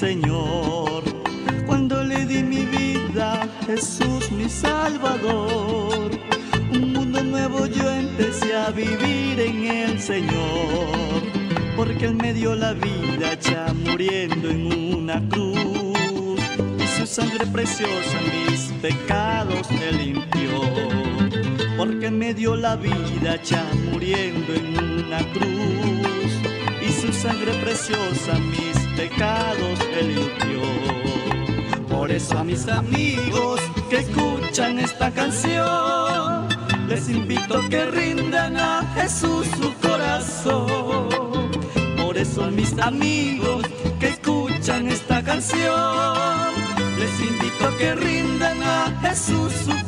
Señor. Cuando le di mi vida Jesús mi Salvador, un mundo nuevo yo empecé a vivir en el Señor. Porque Él me dio la vida ya muriendo en una cruz y su sangre preciosa mis pecados me limpió. Porque me dio la vida ya muriendo en una cruz y su sangre preciosa mis pecados limpió. Por eso a mis amigos que escuchan esta canción, les invito a que rindan a Jesús su corazón. Por eso a mis amigos que escuchan esta canción, les invito a que rindan a Jesús su corazón.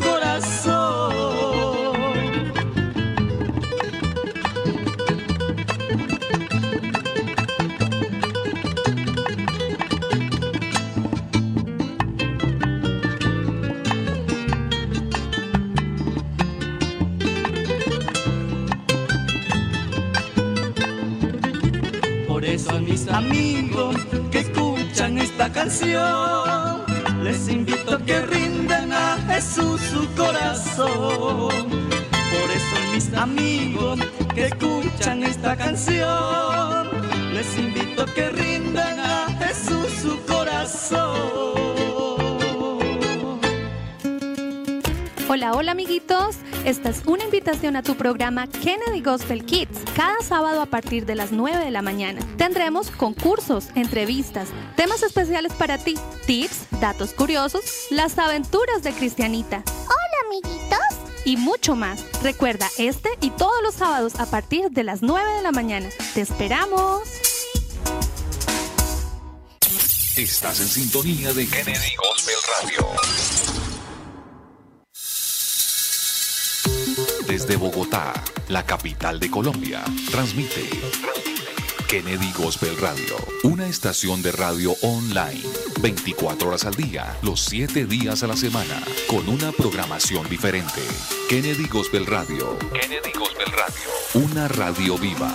Les invito a que rindan a Jesús su corazón. Por eso mis amigos que escuchan esta canción, les invito a que rindan a Jesús su corazón. Hola, hola amiguitos. Esta es una invitación a tu programa Kennedy Gospel Kids. Cada sábado a partir de las 9 de la mañana tendremos concursos, entrevistas, temas especiales para ti, tips, datos curiosos, las aventuras de Cristianita Hola, amiguitos. y mucho más. Recuerda este y todos los sábados a partir de las 9 de la mañana. ¡Te esperamos! Estás en sintonía de Kennedy Gospel Radio. Desde Bogotá, la capital de Colombia, transmite Kennedy Gospel Radio, una estación de radio online, 24 horas al día, los 7 días a la semana, con una programación diferente. Kennedy Gospel Radio, Kennedy Gospel Radio, una radio viva.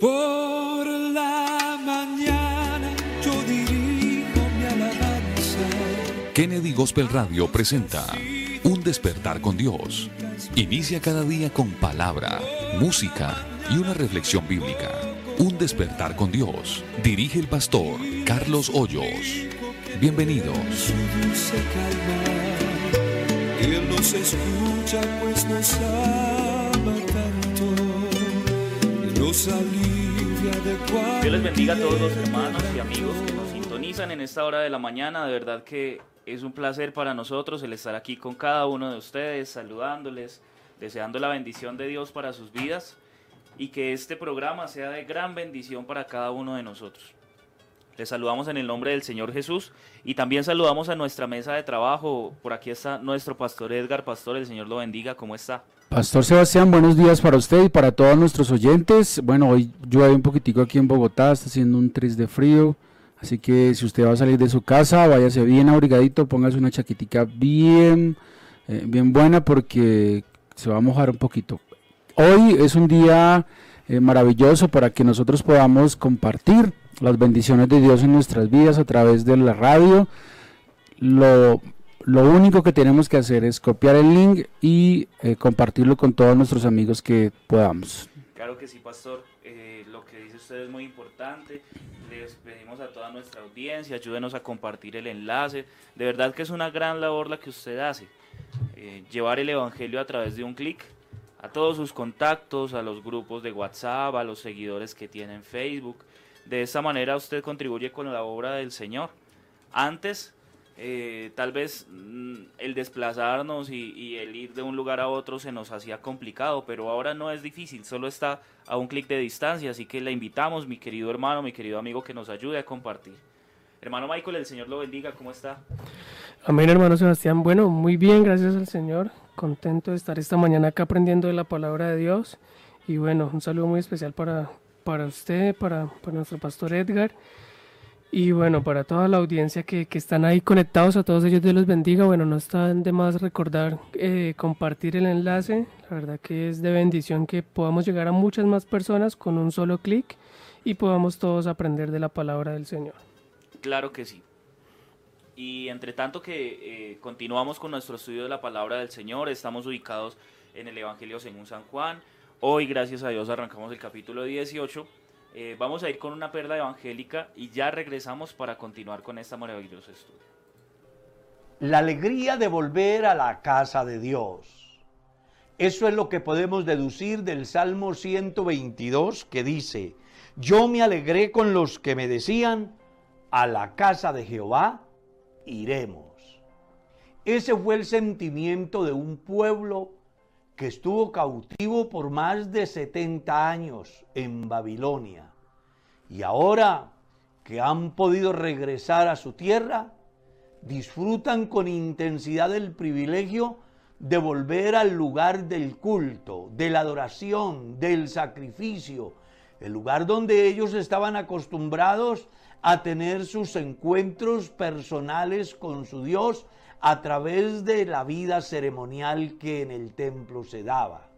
Por la mañana yo dirijo mi alabanza. Kennedy Gospel Radio presenta Un despertar con Dios. Inicia cada día con palabra, música y una reflexión bíblica. Un despertar con Dios. Dirige el pastor Carlos Hoyos. Bienvenidos. Su dulce calma. Él nos escucha pues nos Dios les bendiga a todos los hermanos y amigos que nos sintonizan en esta hora de la mañana. De verdad que es un placer para nosotros el estar aquí con cada uno de ustedes, saludándoles, deseando la bendición de Dios para sus vidas y que este programa sea de gran bendición para cada uno de nosotros. Les saludamos en el nombre del Señor Jesús y también saludamos a nuestra mesa de trabajo. Por aquí está nuestro pastor Edgar Pastor, el Señor lo bendiga. ¿Cómo está? Pastor Sebastián, buenos días para usted y para todos nuestros oyentes. Bueno, hoy llueve un poquitico aquí en Bogotá, está haciendo un tris de frío, así que si usted va a salir de su casa, váyase bien abrigadito, póngase una chaquetica bien, eh, bien buena porque se va a mojar un poquito. Hoy es un día eh, maravilloso para que nosotros podamos compartir las bendiciones de Dios en nuestras vidas a través de la radio. Lo, lo único que tenemos que hacer es copiar el link y eh, compartirlo con todos nuestros amigos que podamos. Claro que sí, pastor. Eh, lo que dice usted es muy importante. Les pedimos a toda nuestra audiencia, ayúdenos a compartir el enlace. De verdad que es una gran labor la que usted hace. Eh, llevar el Evangelio a través de un clic a todos sus contactos, a los grupos de WhatsApp, a los seguidores que tienen Facebook. De esta manera usted contribuye con la obra del Señor. Antes, eh, tal vez mm, el desplazarnos y, y el ir de un lugar a otro se nos hacía complicado, pero ahora no es difícil, solo está a un clic de distancia, así que le invitamos, mi querido hermano, mi querido amigo, que nos ayude a compartir. Hermano Michael, el Señor lo bendiga, ¿cómo está? Amén, hermano Sebastián. Bueno, muy bien, gracias al Señor. Contento de estar esta mañana acá aprendiendo de la palabra de Dios. Y bueno, un saludo muy especial para, para usted, para, para nuestro pastor Edgar. Y bueno, para toda la audiencia que, que están ahí conectados, a todos ellos Dios los bendiga. Bueno, no está de más recordar eh, compartir el enlace. La verdad que es de bendición que podamos llegar a muchas más personas con un solo clic y podamos todos aprender de la palabra del Señor. Claro que sí. Y entre tanto que eh, continuamos con nuestro estudio de la palabra del Señor, estamos ubicados en el Evangelio según San Juan. Hoy, gracias a Dios, arrancamos el capítulo 18. Eh, vamos a ir con una perla evangélica y ya regresamos para continuar con esta maravillosa estudio. La alegría de volver a la casa de Dios. Eso es lo que podemos deducir del Salmo 122 que dice, yo me alegré con los que me decían, a la casa de Jehová iremos. Ese fue el sentimiento de un pueblo que estuvo cautivo por más de 70 años en Babilonia. Y ahora que han podido regresar a su tierra, disfrutan con intensidad el privilegio de volver al lugar del culto, de la adoración, del sacrificio, el lugar donde ellos estaban acostumbrados a tener sus encuentros personales con su Dios a través de la vida ceremonial que en el templo se daba.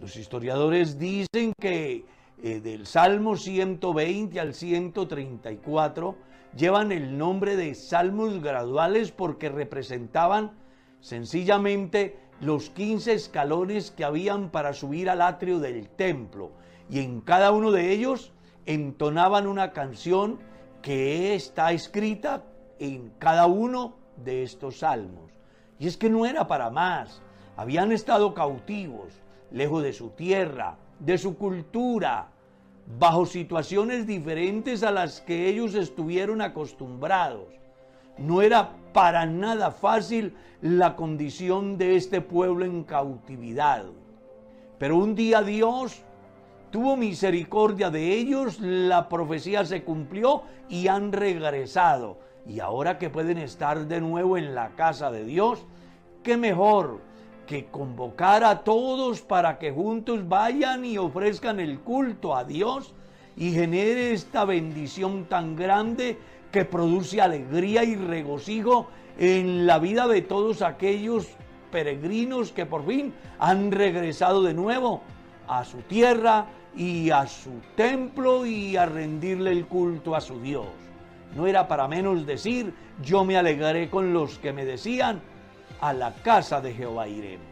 Los historiadores dicen que eh, del Salmo 120 al 134 llevan el nombre de salmos graduales porque representaban sencillamente los 15 escalones que habían para subir al atrio del templo. Y en cada uno de ellos entonaban una canción que está escrita en cada uno de estos salmos. Y es que no era para más. Habían estado cautivos, lejos de su tierra, de su cultura, bajo situaciones diferentes a las que ellos estuvieron acostumbrados. No era para nada fácil la condición de este pueblo en cautividad. Pero un día Dios tuvo misericordia de ellos, la profecía se cumplió y han regresado. Y ahora que pueden estar de nuevo en la casa de Dios, qué mejor que convocar a todos para que juntos vayan y ofrezcan el culto a Dios y genere esta bendición tan grande que produce alegría y regocijo en la vida de todos aquellos peregrinos que por fin han regresado de nuevo a su tierra y a su templo y a rendirle el culto a su Dios. No era para menos decir, yo me alegraré con los que me decían, a la casa de Jehová iremos.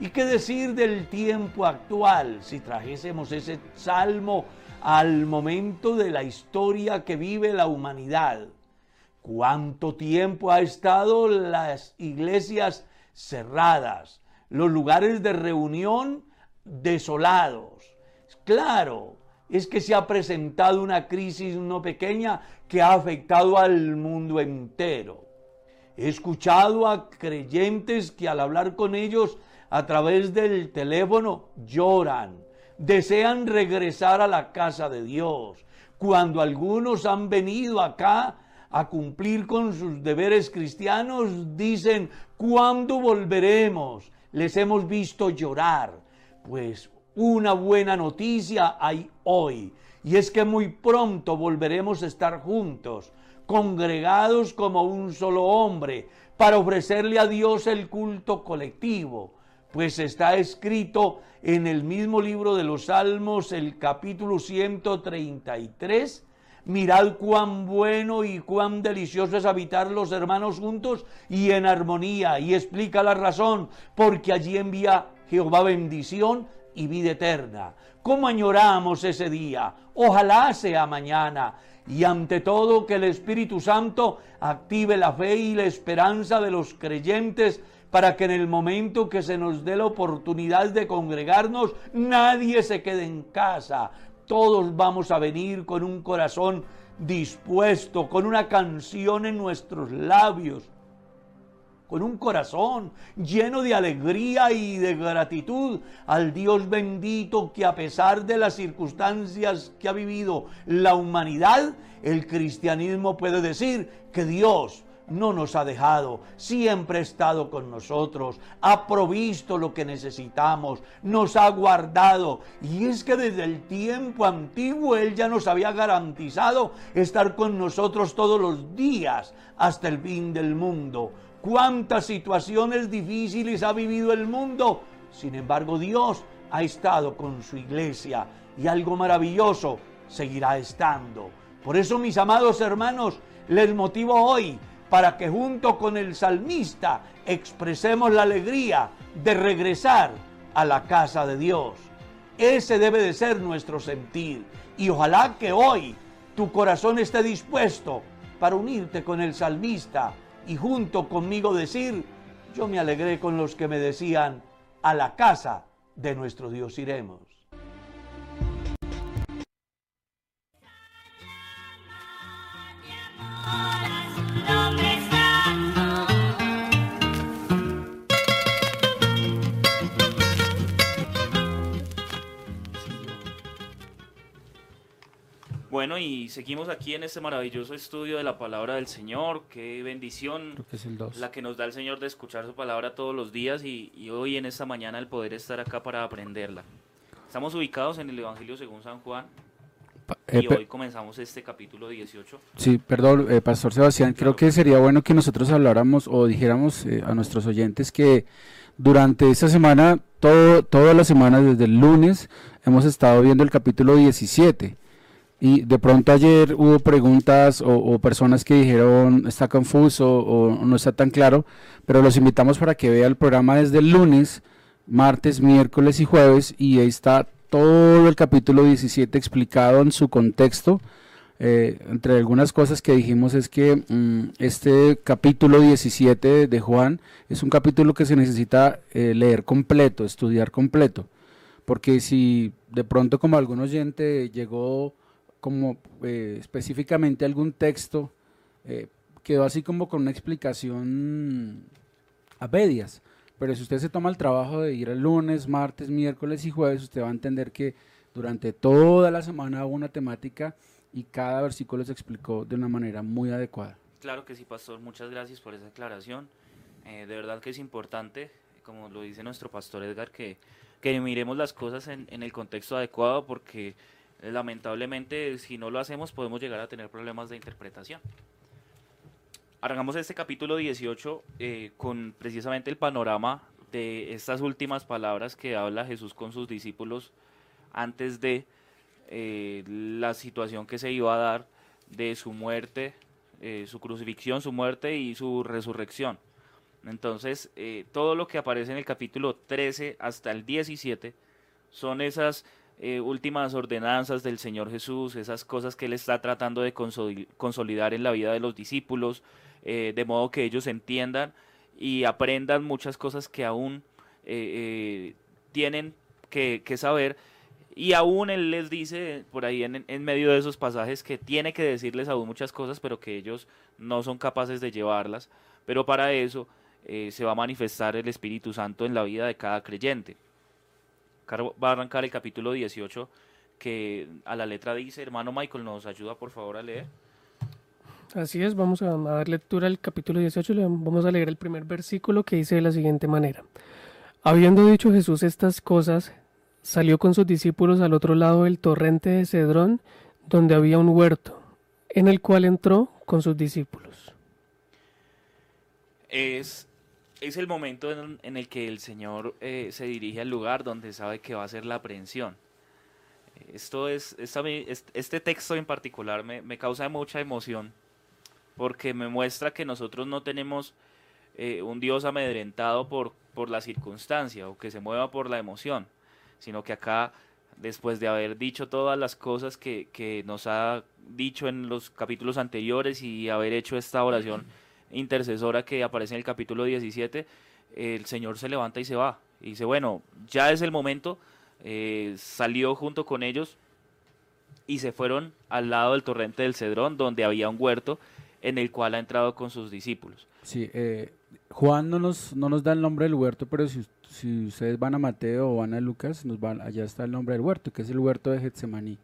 ¿Y qué decir del tiempo actual si trajésemos ese salmo al momento de la historia que vive la humanidad? ¿Cuánto tiempo ha estado las iglesias cerradas, los lugares de reunión desolados? Claro, es que se ha presentado una crisis no pequeña que ha afectado al mundo entero. He escuchado a creyentes que al hablar con ellos a través del teléfono lloran, desean regresar a la casa de Dios. Cuando algunos han venido acá a cumplir con sus deberes cristianos, dicen, ¿cuándo volveremos? Les hemos visto llorar. Pues una buena noticia hay hoy, y es que muy pronto volveremos a estar juntos, congregados como un solo hombre, para ofrecerle a Dios el culto colectivo, pues está escrito en el mismo libro de los Salmos, el capítulo 133, Mirad cuán bueno y cuán delicioso es habitar los hermanos juntos y en armonía. Y explica la razón, porque allí envía Jehová bendición y vida eterna. ¿Cómo añoramos ese día? Ojalá sea mañana. Y ante todo que el Espíritu Santo active la fe y la esperanza de los creyentes para que en el momento que se nos dé la oportunidad de congregarnos, nadie se quede en casa. todos vamos a venir con un corazón dispuesto, con una canción en nuestros labios, con un corazón lleno de alegría y de gratitud al Dios bendito que a pesar de las circunstancias que ha vivido la humanidad, el cristianismo puede decir que Dios no nos ha dejado, siempre ha estado con nosotros, ha provisto lo que necesitamos, nos ha guardado. Y es que desde el tiempo antiguo Él ya nos había garantizado estar con nosotros todos los días hasta el fin del mundo. Cuántas situaciones difíciles ha vivido el mundo. Sin embargo, Dios ha estado con su iglesia y algo maravilloso seguirá estando. Por eso, mis amados hermanos, les motivo hoy para que junto con el salmista expresemos la alegría de regresar a la casa de Dios. Ese debe de ser nuestro sentir. Y ojalá que hoy tu corazón esté dispuesto para unirte con el salmista y junto conmigo decir, yo me alegré con los que me decían, a la casa de nuestro Dios iremos. Bueno, y seguimos aquí en este maravilloso estudio de la palabra del Señor. Qué bendición Creo que es el 2. la que nos da el Señor de escuchar su palabra todos los días y, y hoy en esta mañana el poder estar acá para aprenderla. Estamos ubicados en el Evangelio según San Juan Eh, y hoy comenzamos este capítulo 18. Sí, perdón, eh, Pastor Sebastián, creo que sería bueno que nosotros habláramos o dijéramos eh, a nuestros oyentes que durante esta semana, todo, todas las semanas, desde el lunes, hemos estado viendo el capítulo 17. Y de pronto ayer hubo preguntas o, personas que dijeron está confuso o no está tan claro, pero los invitamos para que vea el programa desde el lunes, martes, miércoles y jueves y ahí está todo el capítulo 17 explicado en su contexto. Eh, entre algunas cosas que dijimos es que mm, este capítulo 17 de Juan es un capítulo que se necesita eh, leer completo, estudiar completo, porque si de pronto como algún oyente llegó como eh, específicamente algún texto, eh, quedó así como con una explicación a medias. Pero si usted se toma el trabajo de ir el lunes, martes, miércoles y jueves, usted va a entender que durante toda la semana hubo una temática y cada versículo se explicó de una manera muy adecuada. Claro que sí, pastor, muchas gracias por esa aclaración. Eh, de verdad que es importante, como lo dice nuestro pastor Edgar, que, que miremos las cosas en, el contexto adecuado porque lamentablemente si no lo hacemos podemos llegar a tener problemas de interpretación. Arrancamos este capítulo 18 eh, con precisamente el panorama de estas últimas palabras que habla Jesús con sus discípulos antes de eh, la situación que se iba a dar de su muerte, eh, su crucifixión, su muerte y su resurrección. Entonces, todo lo que aparece en el capítulo 13 hasta el 17 son esas eh, últimas ordenanzas del Señor Jesús, esas cosas que Él está tratando de consoli- consolidar en la vida de los discípulos, eh, de modo que ellos entiendan y aprendan muchas cosas que aún eh, tienen que, saber. Y aún Él les dice por ahí en, medio de esos pasajes que tiene que decirles aún muchas cosas, pero que ellos no son capaces de llevarlas. Pero para eso se va a manifestar el Espíritu Santo en la vida de cada creyente. Va a arrancar el capítulo 18 que a la letra dice, hermano Michael, ¿nos ayuda por favor a leer? Así es, vamos a, dar lectura al capítulo 18, le vamos a leer el primer versículo que dice de la siguiente manera. Habiendo dicho Jesús estas cosas, salió con sus discípulos al otro lado del torrente de Cedrón, donde había un huerto, en el cual entró con sus discípulos. es, es el momento en, el que el Señor eh, se dirige al lugar donde sabe que va a ser la aprehensión. Esto es, este texto en particular me, me causa mucha emoción porque me muestra que nosotros no tenemos eh, un Dios amedrentado por, por la circunstancia o que se mueva por la emoción, sino que acá, después de haber dicho todas las cosas que, que nos ha dicho en los capítulos anteriores y haber hecho esta oración intercesora que aparece en el capítulo 17, el Señor se levanta y se va. Y dice, bueno, ya es el momento, eh, salió junto con ellos y se fueron al lado del torrente del Cedrón, donde había un huerto en el cual ha entrado con sus discípulos. Sí, eh, Juan no nos, no nos da el nombre del huerto, pero si, si ustedes van a Mateo o van a Lucas, nos van, allá está el nombre del huerto, que es el huerto de Getsemaní.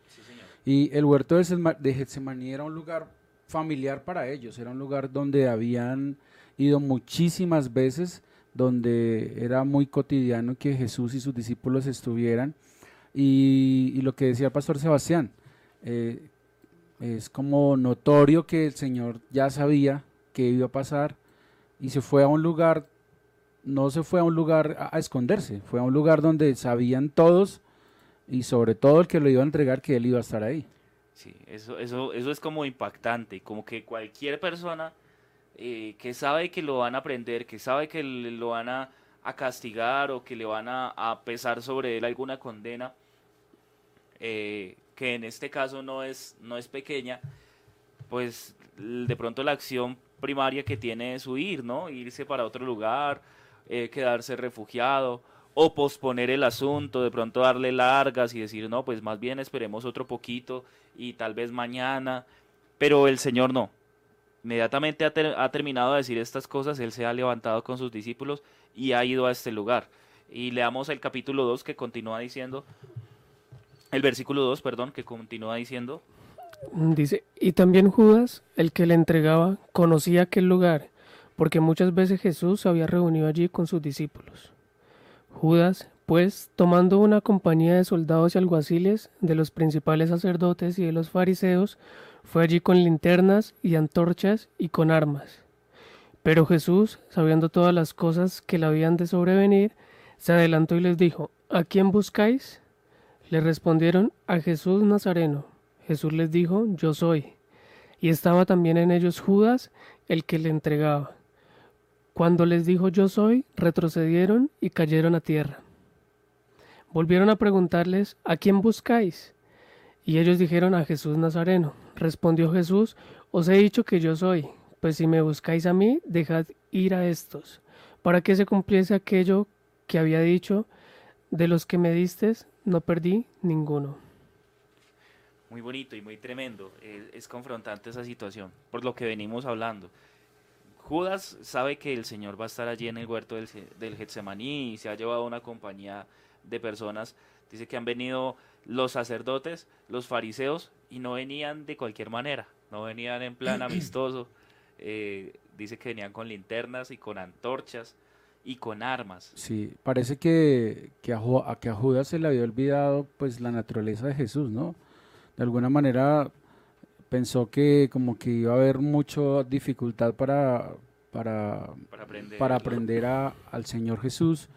Y el huerto de Getsemaní era un lugar familiar para ellos, era un lugar donde habían ido muchísimas veces, donde era muy cotidiano que Jesús y sus discípulos estuvieran. Y, lo que decía el pastor Sebastián, eh, es como notorio que el Señor ya sabía que iba a pasar y se fue a un lugar, no se fue a un lugar a, a esconderse, fue a un lugar donde sabían todos y sobre todo el que lo iba a entregar que él iba a estar ahí. Sí, eso, eso, eso es como impactante, como que cualquier persona eh, que sabe que lo van a aprender, que sabe que lo van a, a castigar o que le van a, a pesar sobre él alguna condena, eh, que en este caso no es, no es pequeña, pues de pronto la acción primaria que tiene es huir, ¿no? Irse para otro lugar, eh, quedarse refugiado o posponer el asunto, de pronto darle largas y decir, no, pues más bien esperemos otro poquito y tal vez mañana, pero el Señor no. Inmediatamente ha, ter- ha terminado de decir estas cosas, Él se ha levantado con sus discípulos y ha ido a este lugar. Y leamos el capítulo 2 que continúa diciendo, el versículo 2, perdón, que continúa diciendo, Dice, y también Judas, el que le entregaba, conocía aquel lugar, porque muchas veces Jesús se había reunido allí con sus discípulos. Judas, pues, tomando una compañía de soldados y alguaciles, de los principales sacerdotes y de los fariseos, fue allí con linternas y antorchas y con armas. Pero Jesús, sabiendo todas las cosas que le habían de sobrevenir, se adelantó y les dijo, ¿A quién buscáis? Le respondieron, a Jesús Nazareno. Jesús les dijo, Yo soy. Y estaba también en ellos Judas, el que le entregaba. Cuando les dijo Yo soy, retrocedieron y cayeron a tierra. Volvieron a preguntarles, ¿A quién buscáis? Y ellos dijeron a Jesús Nazareno. Respondió Jesús, Os he dicho que yo soy, pues si me buscáis a mí, dejad ir a estos, para que se cumpliese aquello que había dicho, de los que me distes, no perdí ninguno. muy bonito y muy tremendo, es, es confrontante esa situación, por lo que venimos hablando. Judas sabe que el Señor va a estar allí en el huerto del, del Getsemaní y se ha llevado una compañía de personas. Dice que han venido los sacerdotes, los fariseos, y no venían de cualquier manera, no venían en plan amistoso. eh, dice que venían con linternas y con antorchas y con armas. Sí, parece que, que, a que a Judas se le había olvidado pues la naturaleza de Jesús, ¿no? De alguna manera pensó que como que iba a haber mucha dificultad para, para, Para aprender. para aprender a- al Señor Jesús.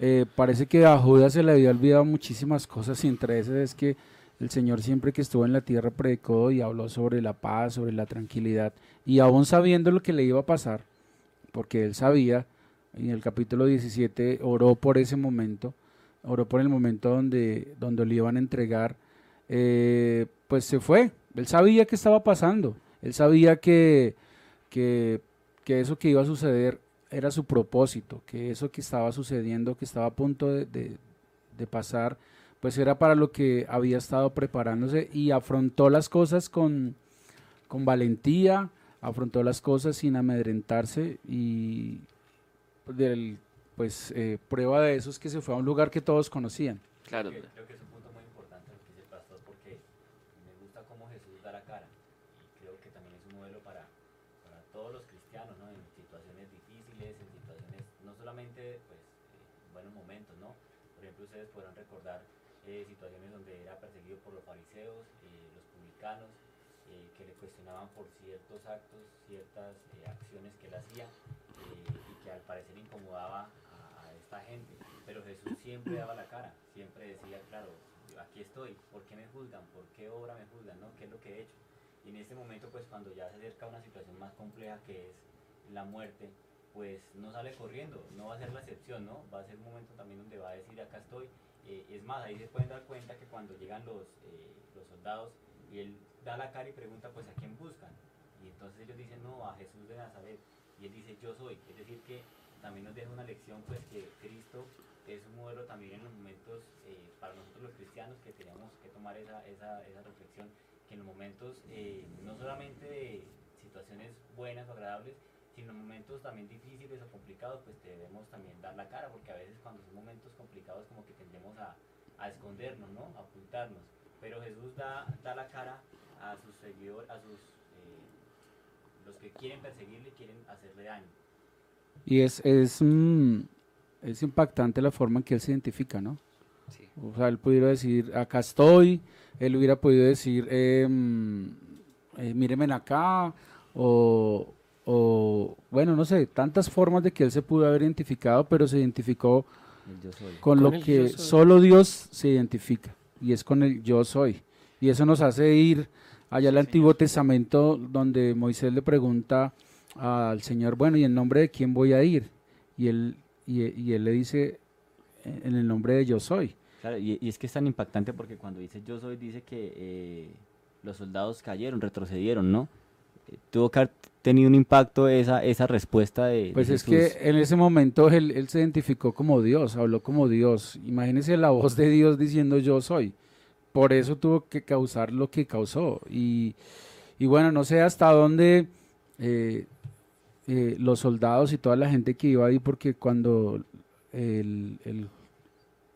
Eh, parece que a Judas se le había olvidado muchísimas cosas y entre esas es que el Señor siempre que estuvo en la tierra predicó y habló sobre la paz, sobre la tranquilidad y aún sabiendo lo que le iba a pasar, porque él sabía, en el capítulo 17 oró por ese momento, oró por el momento donde, donde le iban a entregar, eh, pues se fue, él sabía que estaba pasando, él sabía que, que, que eso que iba a suceder era su propósito, que eso que estaba sucediendo, que estaba a punto de, de- de pasar, pues era para lo que había estado preparándose y afrontó las cosas con, con valentía, afrontó las cosas sin amedrentarse y del, pues eh, prueba de eso es que se fue a un lugar que todos conocían. Claro, Creo que- creo que es un punto muy importante lo que dice el pastor porque me gusta cómo Jesús da la cara y creo que también es un modelo para, para todos los cristianos, ¿no? En situaciones difíciles, en situaciones, no solamente pues en buenos momentos, ¿no? Por ejemplo, ustedes podrán recordar eh, situaciones donde era perseguido por los fariseos, eh, los publicanos, eh, que le cuestionaban por ciertos actos, ciertas acciones que él hacía y que al parecer incomodaba a, a esta gente. Pero Jesús siempre daba la cara, siempre decía, claro, aquí estoy, ¿por qué me juzgan? ¿Por qué obra me juzgan? ¿Qué es lo que he hecho? Y en este momento, pues cuando ya se acerca una situación más compleja que es la muerte, pues no sale corriendo, no va a ser la excepción, ¿no? Va a ser un momento también donde va a decir, acá estoy. Eh, es más, ahí se pueden dar cuenta que cuando llegan los, eh, los soldados y él da la cara y pregunta, pues, ¿a quién buscan? Y entonces ellos dicen, no, a Jesús de Nazaret. Y él dice, yo soy. Es decir, que también nos deja una lección, pues que Cristo es un modelo también en los momentos, eh, para nosotros los cristianos, que tenemos que tomar esa, esa, esa reflexión, que en los momentos, no solamente de situaciones buenas o agradables, sino en momentos también difíciles o complicados, pues debemos también dar la cara, porque a veces cuando son momentos complicados como que tendemos a, a escondernos, ¿no? A ocultarnos. Pero Jesús da, da la cara a sus seguidores, a sus eh, los que quieren perseguirle, quieren hacerle daño. Y es, es, mm, es impactante la forma en que él se identifica, ¿no? Sí. O sea, él pudiera decir, acá estoy, él hubiera podido decir, eh, mm, eh, mírenme acá, o, o, bueno, no sé, tantas formas de que él se pudo haber identificado, pero se identificó El yo soy. con, Con lo que soy. solo Dios se identifica, y es con el yo soy. Y eso nos hace ir allá al Sí, Antiguo señor. Testamento, donde Moisés le pregunta al Señor, bueno, ¿y en nombre de quién voy a ir? Y él, y, y él le dice, en el nombre de yo soy. Claro, y, y es que es tan impactante porque cuando dice yo soy, dice que eh, los soldados cayeron, retrocedieron, ¿no? Tuvo que haber tenido un impacto esa, esa respuesta de, de Pues es Jesús. que en ese momento él, él se identificó como Dios, habló como Dios. Imagínese la voz de Dios diciendo yo soy. Por eso tuvo que causar lo que causó. Y, y bueno, no sé hasta dónde eh, eh, los soldados y toda la gente que iba ahí, porque cuando el, el-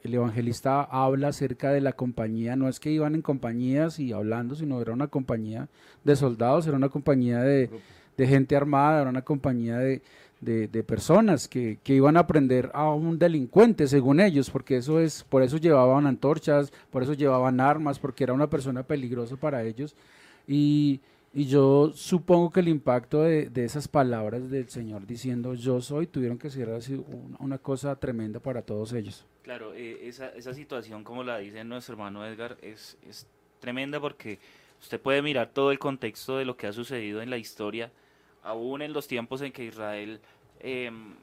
el evangelista habla acerca de la compañía, no es que iban en compañías y hablando, sino era una compañía de soldados, era una compañía de, de gente armada, era una compañía de, de- de personas que, que iban a aprender a un delincuente, según ellos, porque eso es, por eso llevaban antorchas, por eso llevaban armas, porque era una persona peligrosa para ellos. Y, y yo supongo que el impacto de, de esas palabras del Señor diciendo yo soy, tuvieron que ser así una, una cosa tremenda para todos ellos. Claro, eh, esa, esa situación, como la dice nuestro hermano Edgar, es, es tremenda porque usted puede mirar todo el contexto de lo que ha sucedido en la historia, aún en los tiempos en que Israel em,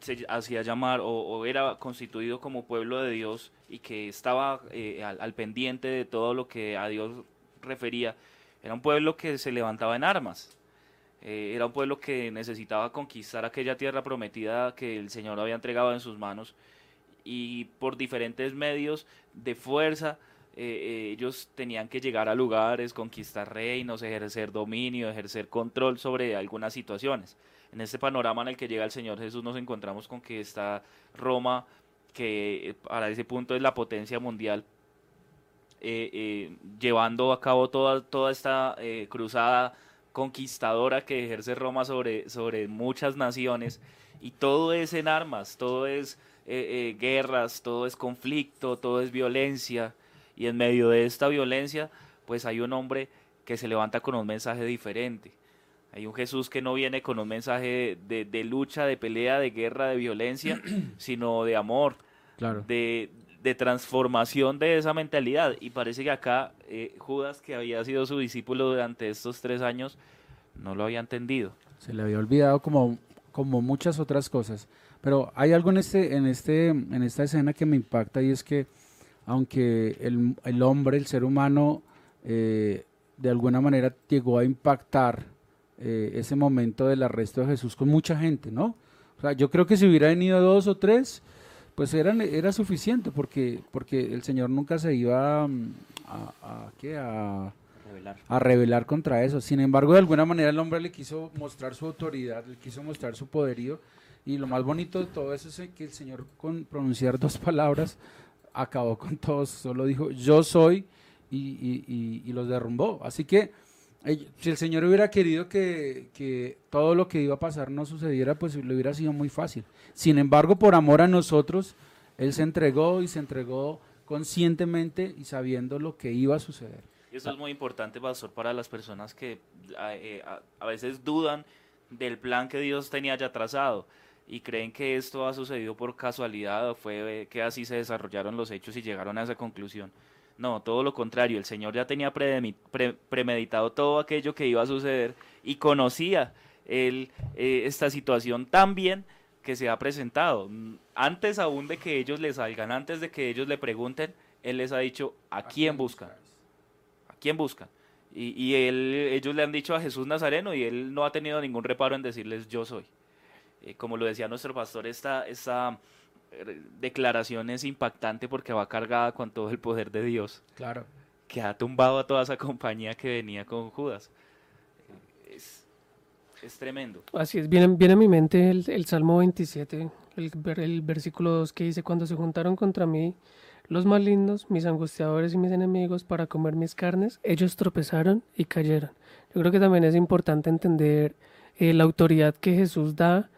se hacía llamar o, o era constituido como pueblo de Dios y que estaba eh, al, al pendiente de todo lo que a Dios refería. Era un pueblo que se levantaba en armas. Eh, era un pueblo que necesitaba conquistar aquella tierra prometida que el Señor había entregado en sus manos y por diferentes medios de fuerza eh, eh, ellos tenían que llegar a lugares, conquistar reinos, ejercer dominio, ejercer control sobre algunas situaciones. En este panorama en el que llega el Señor Jesús nos encontramos con que está Roma, que para ese punto es la potencia mundial, eh, eh, llevando a cabo toda, toda esta eh, cruzada conquistadora que ejerce Roma sobre, sobre muchas naciones y todo es en armas, todo es eh, eh, guerras, todo es conflicto, todo es violencia y en medio de esta violencia pues hay un hombre que se levanta con un mensaje diferente. Hay un Jesús que no viene con un mensaje de, de lucha, de pelea, de guerra, de violencia, sino de amor, Claro. de, de transformación de esa mentalidad. Y parece que acá eh, Judas, que había sido su discípulo durante estos tres años, no lo había entendido. Se le había olvidado como, como muchas otras cosas. Pero hay algo en este, en este, en esta escena que me impacta y es que aunque el, el hombre, el ser humano, eh, de alguna manera llegó a impactar eh, ese momento del arresto de Jesús con mucha gente, ¿no? O sea, yo creo que si hubiera venido dos o tres, pues eran, era suficiente porque, porque el Señor nunca se iba mm, a, a, ¿qué? a, Revelar. a rebelar contra eso. Sin embargo, de alguna manera el hombre le quiso mostrar su autoridad, le quiso mostrar su poderío. Y lo más bonito de todo eso es que el Señor con pronunciar dos palabras acabó con todos. Solo dijo yo soy y, y- y- y los derrumbó. Así que si el Señor hubiera querido que, todo lo que iba a pasar no sucediera, pues le hubiera sido muy fácil. Sin embargo, por amor a nosotros, Él se entregó y se entregó conscientemente y sabiendo lo que iba a suceder. Eso es muy importante, pastor, para las personas que a, eh, a- a veces dudan del plan que Dios tenía ya trazado y creen que esto ha sucedido por casualidad o fue eh, que así se desarrollaron los hechos y llegaron a esa conclusión. No, todo lo contrario, el Señor ya tenía premeditado todo aquello que iba a suceder y conocía eh, esta situación tan bien que se ha presentado. Mm, Antes aún de que ellos le salgan, antes de que ellos le pregunten, Él les ha dicho a quién buscan. ¿A quién buscan? Y, y él, ellos le han dicho a Jesús Nazareno y él no ha tenido ningún reparo en decirles yo soy. eh, como lo decía nuestro pastor, esta, esta eh, declaración es impactante porque va cargada con todo el poder de Dios. Claro. Que ha tumbado a toda esa compañía que venía con Judas. Es, es tremendo. Así es, viene, viene a mi mente el, el Salmo 27, el, el versículo 2 que dice, cuando se juntaron contra mí los malignos, mis angustiadores y mis enemigos para comer mis carnes, ellos tropezaron y cayeron. Yo creo que también es importante entender eh, la autoridad que Jesús da,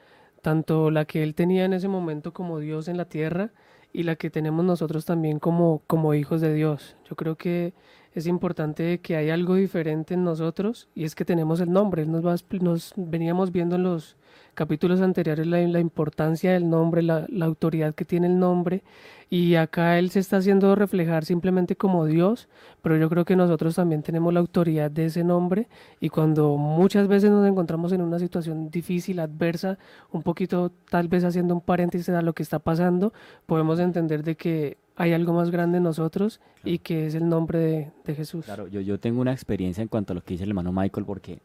tanto la que él tenía en ese momento como Dios en la tierra y la que tenemos nosotros también como, como hijos de Dios. Yo creo que es importante que hay algo diferente en nosotros y es que tenemos el nombre. Nos, nos veníamos viendo en los capítulos anteriores la, la importancia del nombre, la, la autoridad que tiene el nombre y acá él se está haciendo reflejar simplemente como Dios, pero yo creo que nosotros también tenemos la autoridad de ese nombre y cuando muchas veces nos encontramos en una situación difícil, adversa, un poquito tal vez haciendo un paréntesis a lo que está pasando, podemos entender de que hay algo más grande en nosotros y que es el nombre de, de Jesús. Claro, yo, yo tengo una experiencia en cuanto a lo que dice el hermano Michael, porque,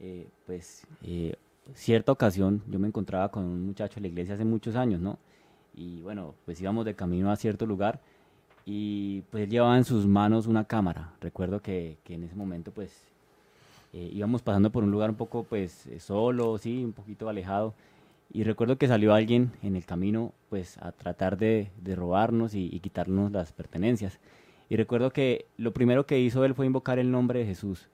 eh, pues, eh, cierta ocasión yo me encontraba con un muchacho en la iglesia hace muchos años, ¿no? Y bueno, pues íbamos de camino a cierto lugar y pues él llevaba en sus manos una cámara. Recuerdo que, que en ese momento, pues, eh, íbamos pasando por un lugar un poco, pues, eh, solo, sí, un poquito alejado. Y recuerdo que salió alguien en el camino, pues, a tratar de, de robarnos y, quitarnos las pertenencias. Y recuerdo que lo primero que hizo él fue invocar el nombre de Jesús.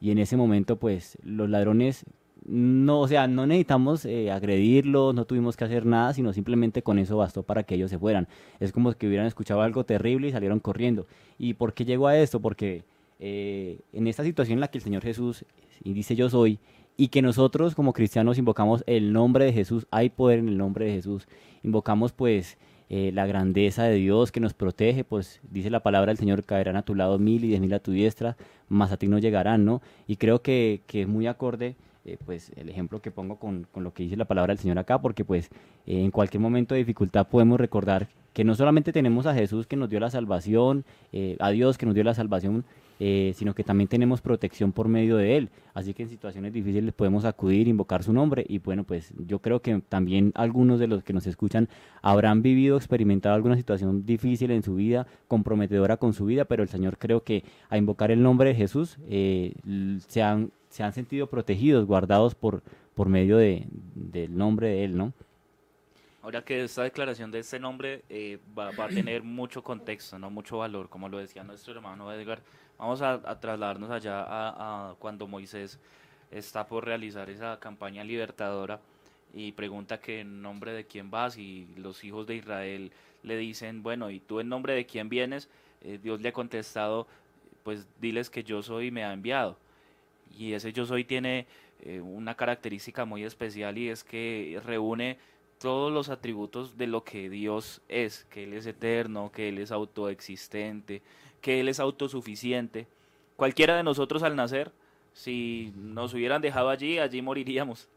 Y en ese momento, pues, los ladrones, no, o sea, no necesitamos eh, agredirlos, no tuvimos que hacer nada, sino simplemente con eso bastó para que ellos se fueran. Es como que hubieran escuchado algo terrible y salieron corriendo. ¿Y por qué llegó a esto? Porque eh, en esta situación en la que el Señor Jesús dice yo soy, y que nosotros como cristianos invocamos el nombre de Jesús, hay poder en el nombre de Jesús, invocamos pues eh, la grandeza de Dios que nos protege, pues dice la palabra del Señor, caerán a tu lado mil y diez mil a tu diestra, más a ti no llegarán, ¿no? Y creo que, que es muy acorde eh, pues el ejemplo que pongo con, con lo que dice la palabra del Señor acá, porque pues eh, en cualquier momento de dificultad podemos recordar que no solamente tenemos a Jesús que nos dio la salvación, a Dios que nos dio la salvación, eh, sino que también tenemos protección por medio de Él. Así que en situaciones difíciles podemos acudir, invocar su nombre y bueno, pues yo creo que también algunos de los que nos escuchan habrán vivido, experimentado alguna situación difícil en su vida, comprometedora con su vida, pero el Señor creo que a invocar el nombre de Jesús eh, se, han, se han sentido protegidos, guardados por, por medio de, del nombre de Él, ¿no? Ahora que esta declaración de este nombre eh, va, va a tener mucho contexto, no mucho valor, como lo decía nuestro hermano Edgar. Vamos a, a trasladarnos allá a, a cuando Moisés está por realizar esa campaña libertadora y pregunta que en nombre de quién vas y los hijos de Israel le dicen, bueno, ¿y tú en nombre de quién vienes? Eh, Dios le ha contestado, pues diles que yo soy y me ha enviado. Y ese yo soy tiene eh, una característica muy especial y es que reúne todos los atributos de lo que Dios es, que Él es eterno, que Él es autoexistente, que Él es autosuficiente. Cualquiera de nosotros al nacer, si nos hubieran dejado allí, allí moriríamos.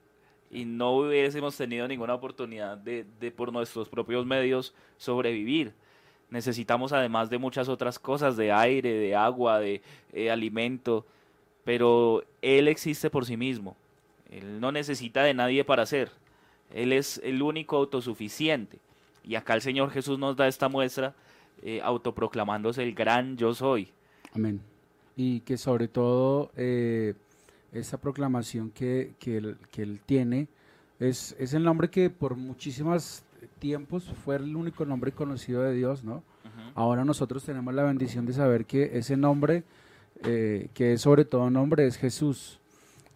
Y no hubiésemos tenido ninguna oportunidad de, de por nuestros propios medios sobrevivir. Necesitamos además de muchas otras cosas, de aire, de agua, de eh, alimento, pero Él existe por sí mismo. Él no necesita de nadie para ser. Él es el único autosuficiente. Y acá el Señor Jesús nos da esta muestra eh, autoproclamándose el gran yo soy. Amén. Y que sobre todo eh, esa proclamación que, que, él, que él tiene es, es el nombre que por muchísimos tiempos fue el único nombre conocido de Dios, ¿no? Ahora nosotros tenemos la bendición de saber que ese nombre, eh, que es sobre todo nombre, es Jesús.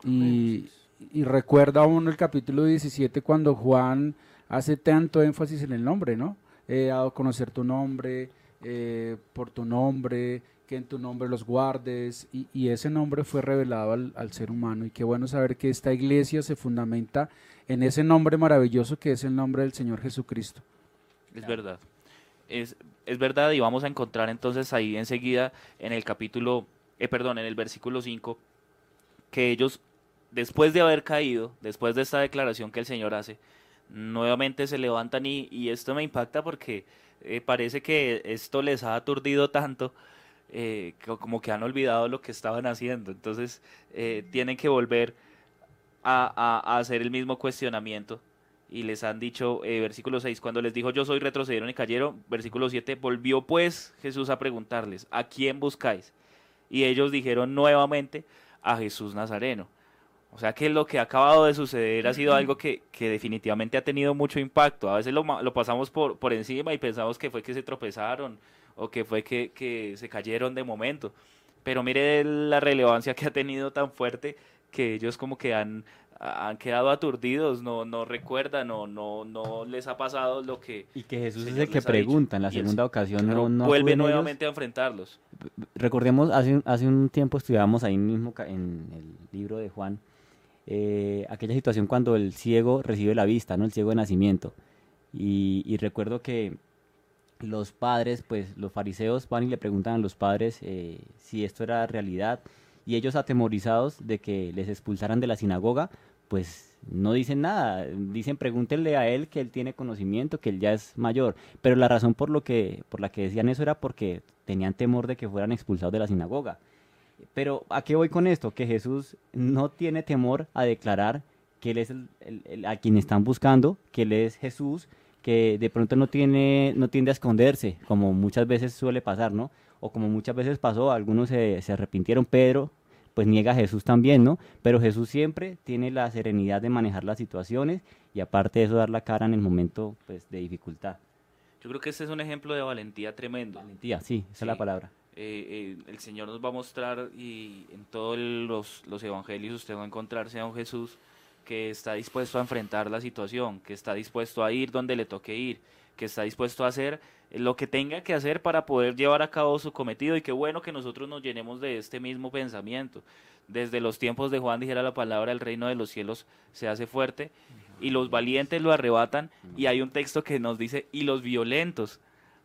Y, y recuerda uno el capítulo 17 cuando Juan hace tanto énfasis en el nombre, ¿no? He dado a conocer tu nombre, eh, por tu nombre, que en tu nombre los guardes, y, y ese nombre fue revelado al, al, ser humano. Y qué bueno saber que esta iglesia se fundamenta en ese nombre maravilloso que es el nombre del Señor Jesucristo. Es verdad. Es, es verdad, y vamos a encontrar entonces ahí enseguida en el capítulo, eh, perdón, en el versículo 5, que ellos, después de haber caído, después de esta declaración que el Señor hace, nuevamente se levantan y, esto me impacta porque eh, parece que esto les ha aturdido tanto eh, como que han olvidado lo que estaban haciendo. Entonces eh, tienen que volver a, hacer el mismo cuestionamiento y les han dicho, versículo 6, cuando les dijo yo soy, retrocedieron y cayeron. Versículo 7, volvió pues Jesús a preguntarles, ¿a quién buscáis? Y ellos dijeron nuevamente, a Jesús Nazareno. O sea que lo que ha acabado de suceder ha sido algo que, que definitivamente ha tenido mucho impacto. A veces lo, lo pasamos por, por encima y pensamos que fue que se tropezaron o que fue que, que se cayeron de momento. Pero mire la relevancia que ha tenido tan fuerte que ellos como que han, han quedado aturdidos, no, no recuerdan, no, no, no les ha pasado lo que... Y que Jesús es el que pregunta en la segunda ocasión, no, no vuelve acuden ellos. nuevamente a enfrentarlos. Recordemos, hace, hace un tiempo estudiábamos ahí mismo en el libro de Juan, eh, aquella situación cuando el ciego recibe la vista, ¿no? El ciego de nacimiento. Y, recuerdo que los padres, pues los fariseos van y le preguntan a los padres eh, si esto era realidad y ellos atemorizados de que les expulsaran de la sinagoga, pues no dicen nada, dicen pregúntenle a él que él tiene conocimiento, que él ya es mayor, pero la razón por lo que por la que decían eso era porque tenían temor de que fueran expulsados de la sinagoga. Pero ¿a qué voy con esto? Que Jesús no tiene temor a declarar que él es el- el- el- a quien están buscando, que él es Jesús, que de pronto no tiene no tiende a esconderse, como muchas veces suele pasar, ¿no? O como muchas veces pasó, algunos se, se arrepintieron, Pedro pues niega a Jesús también, ¿no? Pero Jesús siempre tiene la serenidad de manejar las situaciones y aparte de eso dar la cara en el momento pues de dificultad. Yo creo que este es un ejemplo de valentía tremendo. Valentía, sí, esa es la Sí. palabra. Eh, eh, el Señor nos va a mostrar y en todos los, los evangelios usted va a encontrarse a un Jesús que está dispuesto a enfrentar la situación, que está dispuesto a ir donde le toque ir, que está dispuesto a hacer lo que tenga que hacer para poder llevar a cabo su cometido y qué bueno que nosotros nos llenemos de este mismo pensamiento. Desde los tiempos de Juan dijera la palabra, el reino de los cielos se hace fuerte y los valientes lo arrebatan y hay un texto que nos dice y los violentos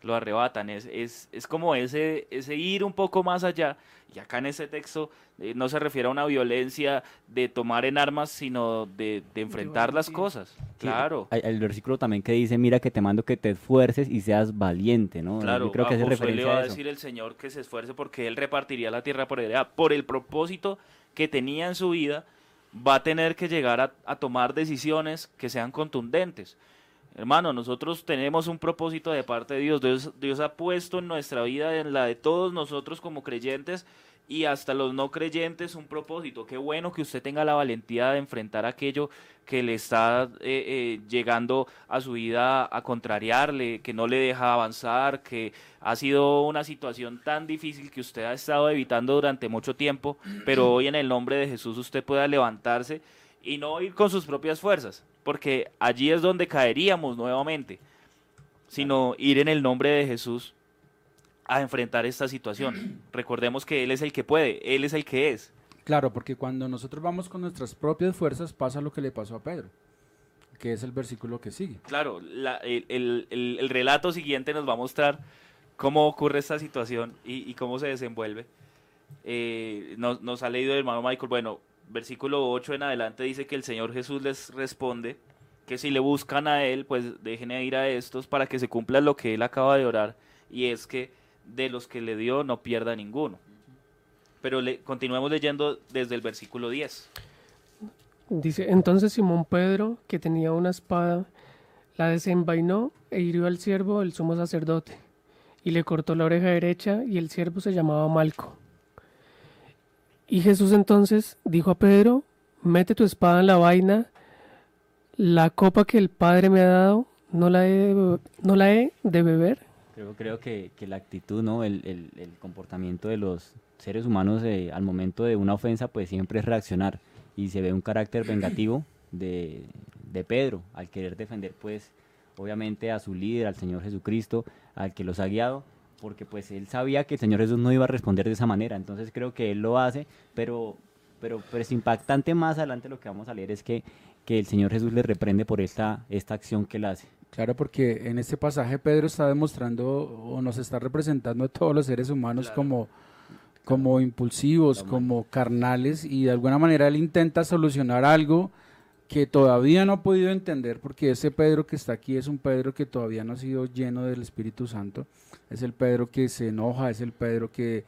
lo arrebatan. Es, es, es como ese, ese ir un poco más allá. Y acá en ese texto eh, no se refiere a una violencia de tomar en armas, sino de, de enfrentar las cosas. Sí, Claro. Hay, hay el versículo también que dice, mira que te mando que te esfuerces y seas valiente, ¿no? Claro, Yo creo que hace le va a decir el Señor que se esfuerce porque Él repartiría la tierra por heredad. Por el propósito que tenía en su vida, va a tener que llegar a, a tomar decisiones que sean contundentes. Hermano, nosotros tenemos un propósito de parte de Dios. Dios. Ha puesto en nuestra vida, en la de todos nosotros como creyentes y hasta los no creyentes, un propósito. Qué bueno que usted tenga la valentía de enfrentar aquello que le está eh, eh, llegando a su vida a contrariarle, que no le deja avanzar, que ha sido una situación tan difícil que usted ha estado evitando durante mucho tiempo, pero hoy en el nombre de Jesús usted pueda levantarse y no ir con sus propias fuerzas, porque allí es donde caeríamos nuevamente, sino ir en el nombre de Jesús a enfrentar esta situación. Recordemos que Él es el que puede, Él es el que es. Claro, porque cuando nosotros vamos con nuestras propias fuerzas pasa lo que le pasó a Pedro, que es el versículo que sigue. Claro, la- el, el- el- el relato siguiente nos va a mostrar cómo ocurre esta situación y, y cómo se desenvuelve. Eh, nos, nos ha leído el hermano Michael, bueno, versículo 8 en adelante dice que el Señor Jesús les responde que si le buscan a Él, pues dejen de ir a estos para que se cumpla lo que Él acaba de orar, y es que de los que le dio no pierda ninguno. Pero continuemos leyendo desde el versículo 10. Dice, entonces Simón Pedro, que tenía una espada, la desenvainó e hirió al siervo del sumo sacerdote, y le cortó la oreja derecha, y el siervo se llamaba Malco. Y Jesús entonces dijo a Pedro, mete tu espada en la vaina, la copa que el Padre me ha dado, no la he no la he de beber. Creo, creo que, que la actitud, ¿no? El, el- el comportamiento de los seres humanos eh, al momento de una ofensa, pues siempre es reaccionar. Y se ve un carácter vengativo de, de Pedro al querer defender, pues, obviamente a su líder, al Señor Jesucristo, al que los ha guiado, porque pues él sabía que el Señor Jesús no iba a responder de esa manera. Entonces creo que él lo hace, pero, pero, pero es impactante más adelante lo que vamos a leer es que, que el Señor Jesús le reprende por esta, esta acción que él hace. Claro, porque en este pasaje Pedro está demostrando o nos está representando a todos los seres humanos Claro. como, como impulsivos, como carnales y de alguna manera él intenta solucionar algo que todavía no ha podido entender porque ese Pedro que está aquí es un Pedro que todavía no ha sido lleno del Espíritu Santo, es el Pedro que se enoja, es el Pedro que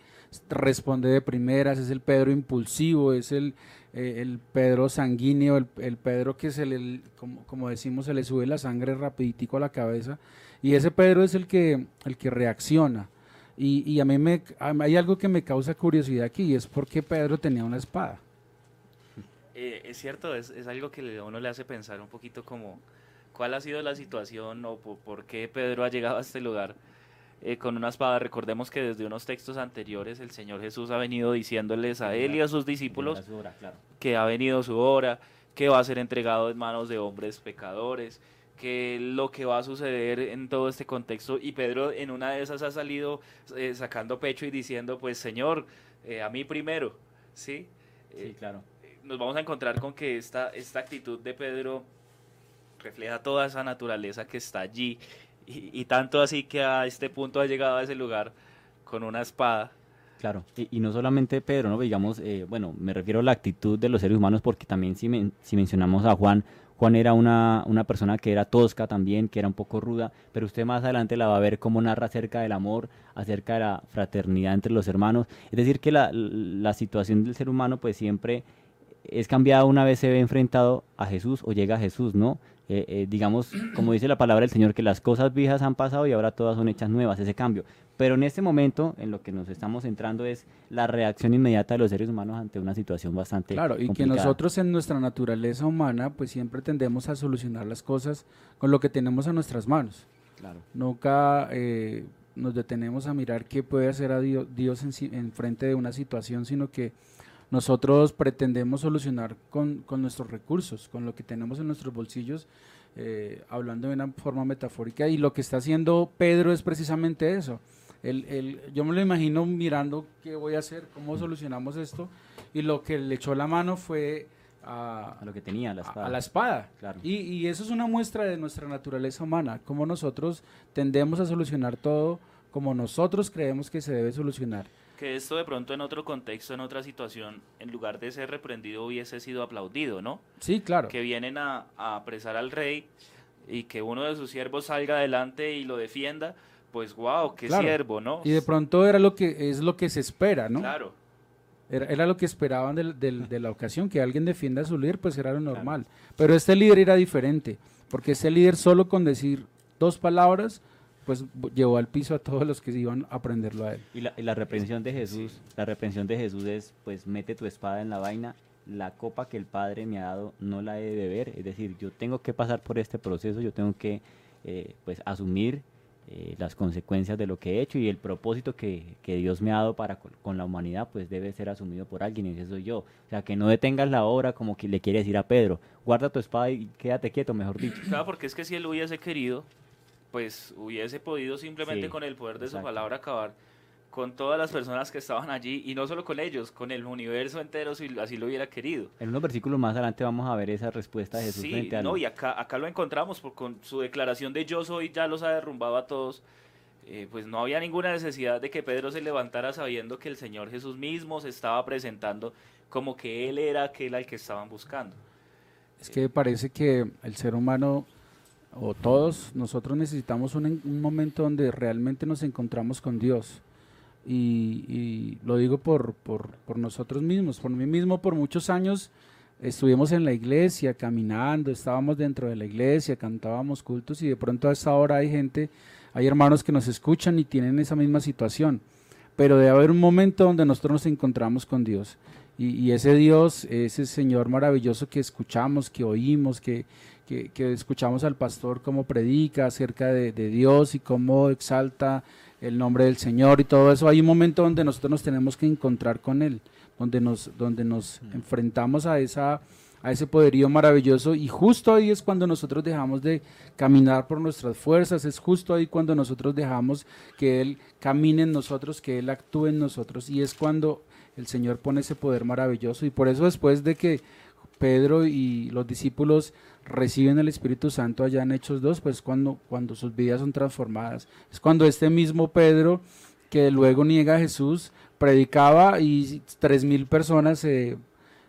responde de primeras, es el Pedro impulsivo, es el, eh, el Pedro sanguíneo, el, el Pedro que se le, como, como decimos, se le sube la sangre rapiditico a la cabeza. Y ese Pedro es el que, el que reacciona. Y, y a mí me, hay algo que me causa curiosidad aquí, y es por qué Pedro tenía una espada. Eh, es cierto, es, es algo que a uno le hace pensar un poquito como cuál ha sido la situación o po- por, qué Pedro ha llegado a este lugar eh, con una espada. Recordemos que desde unos textos anteriores el Señor Jesús ha venido diciéndoles a él y a sus discípulos hora, claro. que ha venido su hora, que va a ser entregado en manos de hombres pecadores, que lo que va a suceder en todo este contexto. Y Pedro en una de esas ha salido eh, sacando pecho y diciendo, pues Señor, eh, a mí primero, ¿sí? Sí, claro. Nos vamos a encontrar con que esta, esta actitud de Pedro refleja toda esa naturaleza que está allí y, y tanto así que a este punto ha llegado a ese lugar con una espada. Claro, y, y no solamente Pedro, ¿no? Digamos, eh, bueno, me refiero a la actitud de los seres humanos porque también si, men- si mencionamos a Juan, Juan era una, una persona que era tosca también, que era un poco ruda, pero usted más adelante la va a ver cómo narra acerca del amor, acerca de la fraternidad entre los hermanos. Es decir, que la, la situación del ser humano pues siempre es cambiada una vez se ve enfrentado a Jesús o llega a Jesús, ¿no? Eh, eh, digamos, como dice la palabra del Señor, que las cosas viejas han pasado y ahora todas son hechas nuevas, ese cambio. Pero en este momento, en lo que nos estamos centrando es la reacción inmediata de los seres humanos ante una situación bastante Claro, y que complicada. nosotros en nuestra naturaleza humana, pues siempre tendemos a solucionar las cosas con lo que tenemos a nuestras manos. Claro. Nunca eh, nos detenemos a mirar qué puede hacer a Dio- Dios en, en frente de una situación, sino que nosotros pretendemos solucionar con, con nuestros recursos, con lo que tenemos en nuestros bolsillos, eh, hablando de una forma metafórica. Y lo que está haciendo Pedro es precisamente eso. Él- él- yo me lo imagino mirando qué voy a hacer, cómo solucionamos esto, y lo que le echó la mano fue a, A lo que tenía, la a- espada. a la espada. Claro. Y, y eso es una muestra de nuestra naturaleza humana, cómo nosotros tendemos a solucionar todo como nosotros creemos que se debe solucionar. Que esto de pronto en otro contexto, en otra situación, en lugar de ser reprendido hubiese sido aplaudido, ¿no? Sí, claro. Que vienen a, a apresar al rey y que uno de sus siervos salga adelante y lo defienda, pues wow, qué Claro. siervo, ¿no? Y de pronto era lo que es lo que se espera, ¿no? Claro. Era, era lo que esperaban de la ocasión, que alguien defienda a su líder, pues era lo normal. Pero este líder era diferente, porque este líder solo con decir dos palabras, pues llevó al piso a todos los que iban a aprenderlo a él. Y la, y la reprensión de Jesús, la reprensión de Jesús es, pues, mete tu espada en la vaina, la copa que el Padre me ha dado no la he de beber, es decir, yo tengo que pasar por este proceso, yo tengo que, eh, pues, asumir eh, las consecuencias de lo que he hecho y el propósito que, que Dios me ha dado para con, con la humanidad, pues, debe ser asumido por alguien y ese soy yo. O sea, que no detengas la obra como que le quiere decir a Pedro, guarda tu espada y quédate quieto, mejor dicho. Claro, porque es que si él hubiese querido, pues hubiese podido simplemente Sí, con el poder de su palabra acabar con todas las personas que estaban allí y no solo con ellos, con el universo entero si así lo hubiera querido. En unos versículos más adelante vamos a ver esa respuesta de Jesús Sí, frente a no, y acá, acá lo encontramos por, con su declaración de yo soy, ya los ha derrumbado a todos. Eh, pues no había ninguna necesidad de que Pedro se levantara sabiendo que el Señor Jesús mismo se estaba presentando como que Él era aquel al que estaban buscando. Es que parece que el ser humano, o todos, nosotros necesitamos un, en- un momento donde realmente nos encontramos con Dios. Y, lo digo por, por, por nosotros mismos, por mí mismo, por muchos años estuvimos en la iglesia, caminando, estábamos dentro de la iglesia, cantábamos cultos y de pronto a esta hora hay gente, hay hermanos que nos escuchan y tienen esa misma situación. Pero debe haber un momento donde nosotros nos encontramos con Dios. Y ese Dios, ese Señor maravilloso que escuchamos, que oímos, que, que, que escuchamos al pastor cómo predica acerca de, de Dios y cómo exalta el nombre del Señor y todo eso, hay un momento donde nosotros nos tenemos que encontrar con Él, donde nos, donde nos enfrentamos a, esa, a ese poderío maravilloso y justo ahí es cuando nosotros dejamos de caminar por nuestras fuerzas, es justo ahí cuando nosotros dejamos que Él camine en nosotros, que Él actúe en nosotros y es cuando el Señor pone ese poder maravilloso y por eso después de que Pedro y los discípulos reciben el Espíritu Santo allá en Hechos 2, pues cuando, cuando sus vidas son transformadas. Es cuando este mismo Pedro, que luego niega a Jesús, predicaba y tres mil personas se,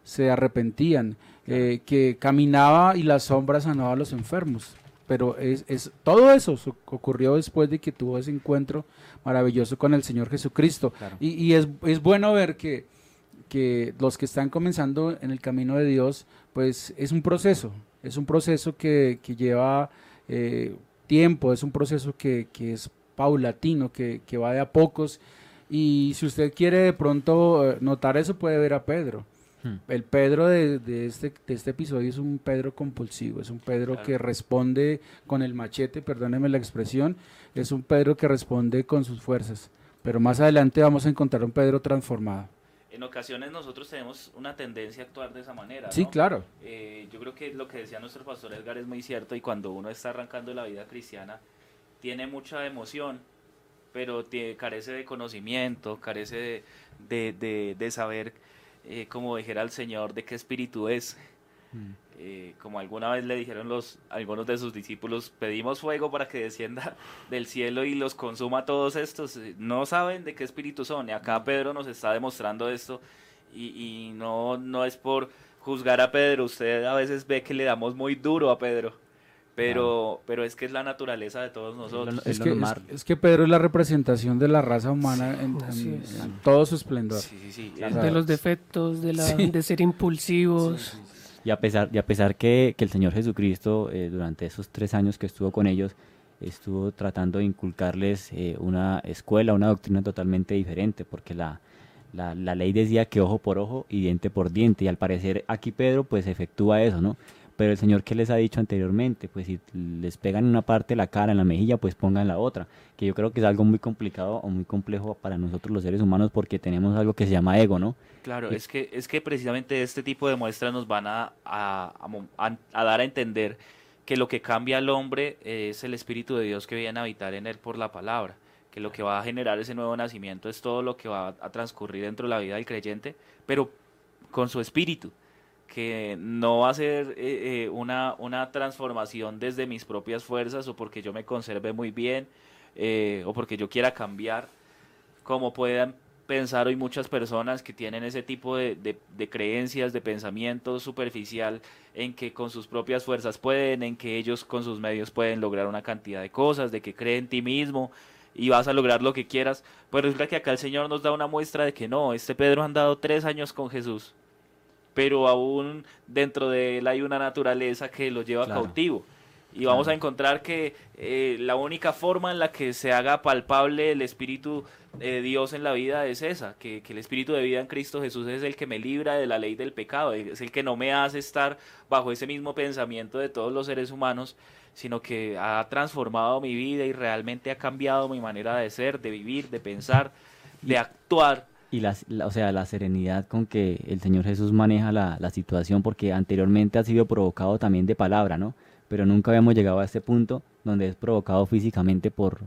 se arrepentían, eh, que caminaba y la sombra sanaba a los enfermos. Pero es, es todo eso ocurrió después de que tuvo ese encuentro maravilloso con el Señor Jesucristo. Claro. Y, y es, es bueno ver que, que los que están comenzando en el camino de Dios, pues es un proceso, es un proceso que, que lleva eh, tiempo, es un proceso que, que es paulatino, que, que, va de a pocos. Y si usted quiere de pronto eh, notar eso, puede ver a Pedro. Hmm. El Pedro de, de, este, de este episodio es un Pedro compulsivo, es un Pedro claro. que responde con el machete, perdóneme la expresión, es un Pedro que responde con sus fuerzas. Pero más adelante vamos a encontrar un Pedro transformado en ocasiones nosotros tenemos una tendencia a actuar de esa manera. Sí, claro. Eh, yo creo que lo que decía nuestro pastor Edgar es muy cierto y cuando uno está arrancando la vida cristiana tiene mucha emoción, pero tiene, carece de conocimiento, carece de, de, de, de saber, eh, como dijera el Señor, de qué espíritu es. Mm. Eh, como alguna vez le dijeron los algunos de sus discípulos, pedimos fuego para que descienda del cielo y los consuma todos estos. No saben de qué espíritu son. Y acá Pedro nos está demostrando esto. Y, y no, no es por juzgar a Pedro. Usted a veces ve que le damos muy duro a Pedro. Pero, pero es que es la naturaleza de todos nosotros. Es, que, es, es, que Pedro es la representación de la raza humana en, en, en todo su esplendor. Sí, sí, sí. De los defectos, de, la, sí. de ser impulsivos. Y a pesar, y a pesar que, que el Señor Jesucristo, eh, durante esos tres años que estuvo con ellos, estuvo tratando de inculcarles eh, una escuela, una doctrina totalmente diferente, porque la, la, la, ley decía que ojo por ojo y diente por diente, y al parecer aquí Pedro pues efectúa eso, ¿no? Pero el Señor que les ha dicho anteriormente, pues si les pegan en una parte la cara, en la mejilla, pues pongan la otra, que yo creo que es algo muy complicado o muy complejo para nosotros los seres humanos porque tenemos algo que se llama ego, ¿no? Claro, es que, es que precisamente este tipo de muestras nos van a, a, a, a dar a entender que lo que cambia al hombre es el Espíritu de Dios que viene a habitar en él por la palabra, que lo que va a generar ese nuevo nacimiento es todo lo que va a transcurrir dentro de la vida del creyente, pero con su espíritu que no va a ser eh, eh, una, una transformación desde mis propias fuerzas o porque yo me conserve muy bien eh, o porque yo quiera cambiar, como puedan pensar hoy muchas personas que tienen ese tipo de, de, de, creencias, de pensamiento superficial en que con sus propias fuerzas pueden, en que ellos con sus medios pueden lograr una cantidad de cosas, de que creen en ti mismo y vas a lograr lo que quieras. Pues resulta que acá el Señor nos da una muestra de que no, este Pedro ha andado tres años con Jesús, pero aún dentro de él hay una naturaleza que lo lleva claro. cautivo. Y vamos a encontrar que eh, la única forma en la que se haga palpable el Espíritu de Dios en la vida es esa, que, que, el Espíritu de vida en Cristo Jesús es el que me libra de la ley del pecado, es el que no me hace estar bajo ese mismo pensamiento de todos los seres humanos, sino que ha transformado mi vida y realmente ha cambiado mi manera de ser, de vivir, de pensar, de actuar y la, la, o sea, la serenidad con que el Señor Jesús maneja la, la, situación, porque anteriormente ha sido provocado también de palabra, ¿no? Pero nunca habíamos llegado a este punto donde es provocado físicamente por,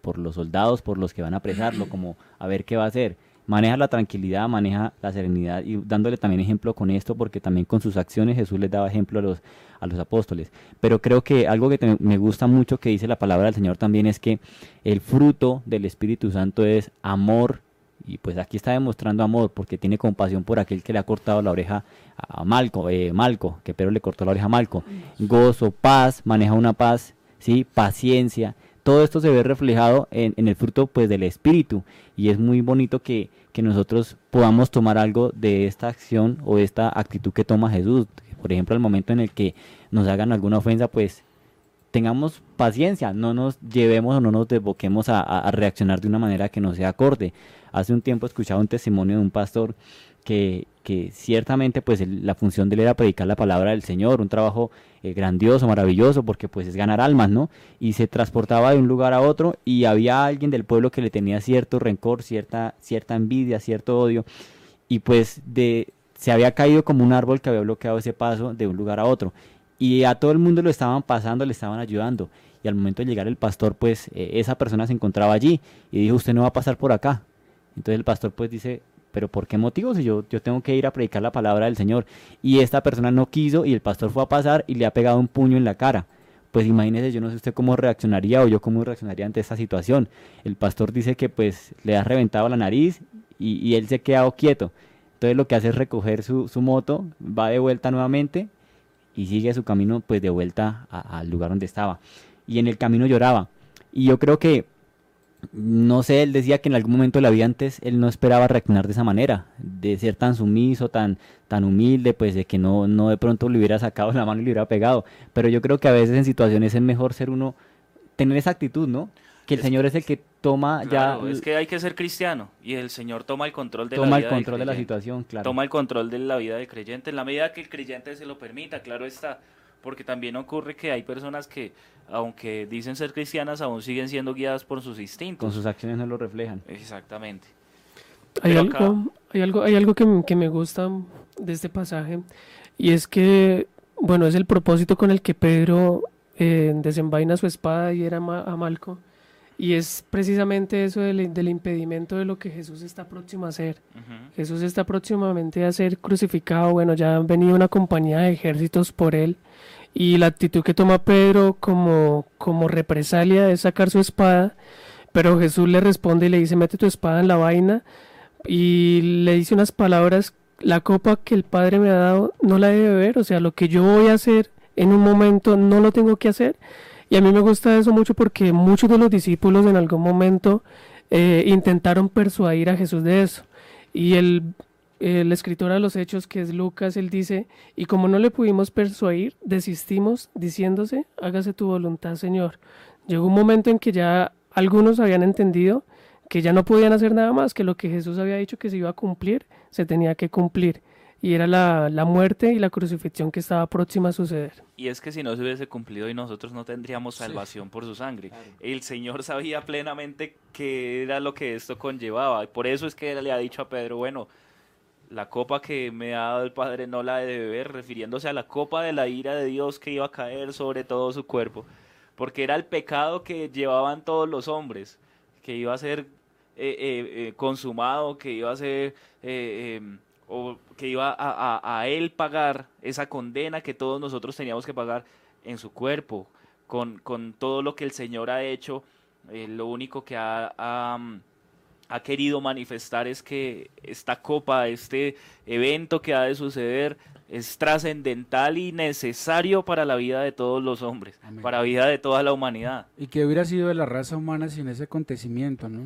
por los soldados, por los que van a apresarlo, como a ver qué va a hacer. Maneja la tranquilidad, maneja la serenidad y dándole también ejemplo con esto, porque también con sus acciones Jesús les daba ejemplo a los, a los apóstoles. Pero creo que algo que me gusta mucho que dice la palabra del Señor también es que el fruto del Espíritu Santo es amor, y pues aquí está demostrando amor porque tiene compasión por aquel que le ha cortado la oreja a Malco, eh, Malco que Pedro le cortó la oreja a Malco. Gozo, paz, maneja una paz, sí, paciencia. Todo esto se ve reflejado en, en el fruto pues del espíritu y es muy bonito que, que, nosotros podamos tomar algo de esta acción o de esta actitud que toma Jesús. Por ejemplo, al momento en el que nos hagan alguna ofensa, pues tengamos paciencia, no nos llevemos o no nos desboquemos a, reaccionar de una manera que no sea acorde. Hace un tiempo escuchaba un testimonio de un pastor que, que ciertamente pues el, la función de él era predicar la palabra del Señor, un trabajo eh, grandioso, maravilloso, porque pues es ganar almas, ¿no? Y se transportaba de un lugar a otro y había alguien del pueblo que le tenía cierto rencor, cierta, cierta envidia, cierto odio, y pues de, se había caído como un árbol que había bloqueado ese paso de un lugar a otro. Y a todo el mundo lo estaban pasando, le estaban ayudando. Y al momento de llegar el pastor, pues eh, esa persona se encontraba allí y dijo, usted no va a pasar por acá, entonces el pastor pues dice, pero ¿por qué motivo? Si yo, yo tengo que ir a predicar la palabra del Señor. Y esta persona no quiso y el pastor fue a pasar y le ha pegado un puño en la cara. Pues imagínese, yo no sé usted cómo reaccionaría o yo cómo reaccionaría ante esta situación. El pastor dice que pues le ha reventado la nariz y, y él se ha quedado quieto. Entonces lo que hace es recoger su, su moto, va de vuelta nuevamente y sigue su camino pues de vuelta al lugar donde estaba. Y en el camino lloraba. Y yo creo que no sé, él decía que en algún momento de la vida antes él no esperaba reaccionar de esa manera, de ser tan sumiso, tan, tan humilde, pues de que no, no de pronto le hubiera sacado la mano y le hubiera pegado. Pero yo creo que a veces en situaciones es mejor ser uno, tener esa actitud, ¿no? Que el Señor es el que toma Claro, ya... es que hay que ser cristiano y el Señor toma el control de la Toma el vida del control de la situación, claro. Toma el control de la vida del creyente en la medida que el creyente se lo permita, claro está. Porque también ocurre que hay personas que, aunque dicen ser cristianas, aún siguen siendo guiadas por sus instintos. Con sus acciones no lo reflejan. Exactamente. Hay algo, hay algo, hay algo que, que me gusta de este pasaje y es que, bueno, es el propósito con el que Pedro eh, desenvaina su espada y era a Malco y es precisamente eso del, del impedimento de lo que Jesús está próximo a hacer. Ujú. Jesús está próximamente a ser crucificado, bueno, ya han venido una compañía de ejércitos por él y la actitud que toma Pedro como, como represalia es sacar su espada, pero Jesús le responde y le dice, mete tu espada en la vaina y le dice unas palabras, la copa que el Padre me ha dado no la debe beber, o sea, lo que yo voy a hacer en un momento no lo tengo que hacer. Y a mí me gusta eso mucho porque muchos de los discípulos en algún momento eh, intentaron persuadir a Jesús de eso. Y el, el escritor a los hechos, que es Lucas, él dice, y como no le pudimos persuadir, desistimos diciéndose, hágase tu voluntad, Señor. Llegó un momento en que ya algunos habían entendido que ya no podían hacer nada más, que lo que Jesús había dicho que se iba a cumplir, se tenía que cumplir. Y era la, la muerte y la crucifixión que estaba próxima a suceder. Y es que si no se hubiese cumplido y nosotros no tendríamos salvación por su sangre. El Señor sabía plenamente qué era lo que esto conllevaba. Y por eso es que él le ha dicho a Pedro, bueno, la copa que me ha dado el Padre no la he de beber, refiriéndose a la copa de la ira de Dios que iba a caer sobre todo su cuerpo. Porque era el pecado que llevaban todos los hombres, que iba a ser eh, eh, eh, consumado, que iba a ser... o que iba a, a- a él pagar esa condena que todos nosotros teníamos que pagar en su cuerpo, con, con todo lo que el Señor ha hecho, eh, lo único que ha, ha, mm, ha querido manifestar es que esta copa, este evento que ha de suceder, es trascendental y necesario para la vida de todos los hombres, Amén. para la vida de toda la humanidad. ¿Y qué hubiera sido de la raza humana sin ese acontecimiento, no?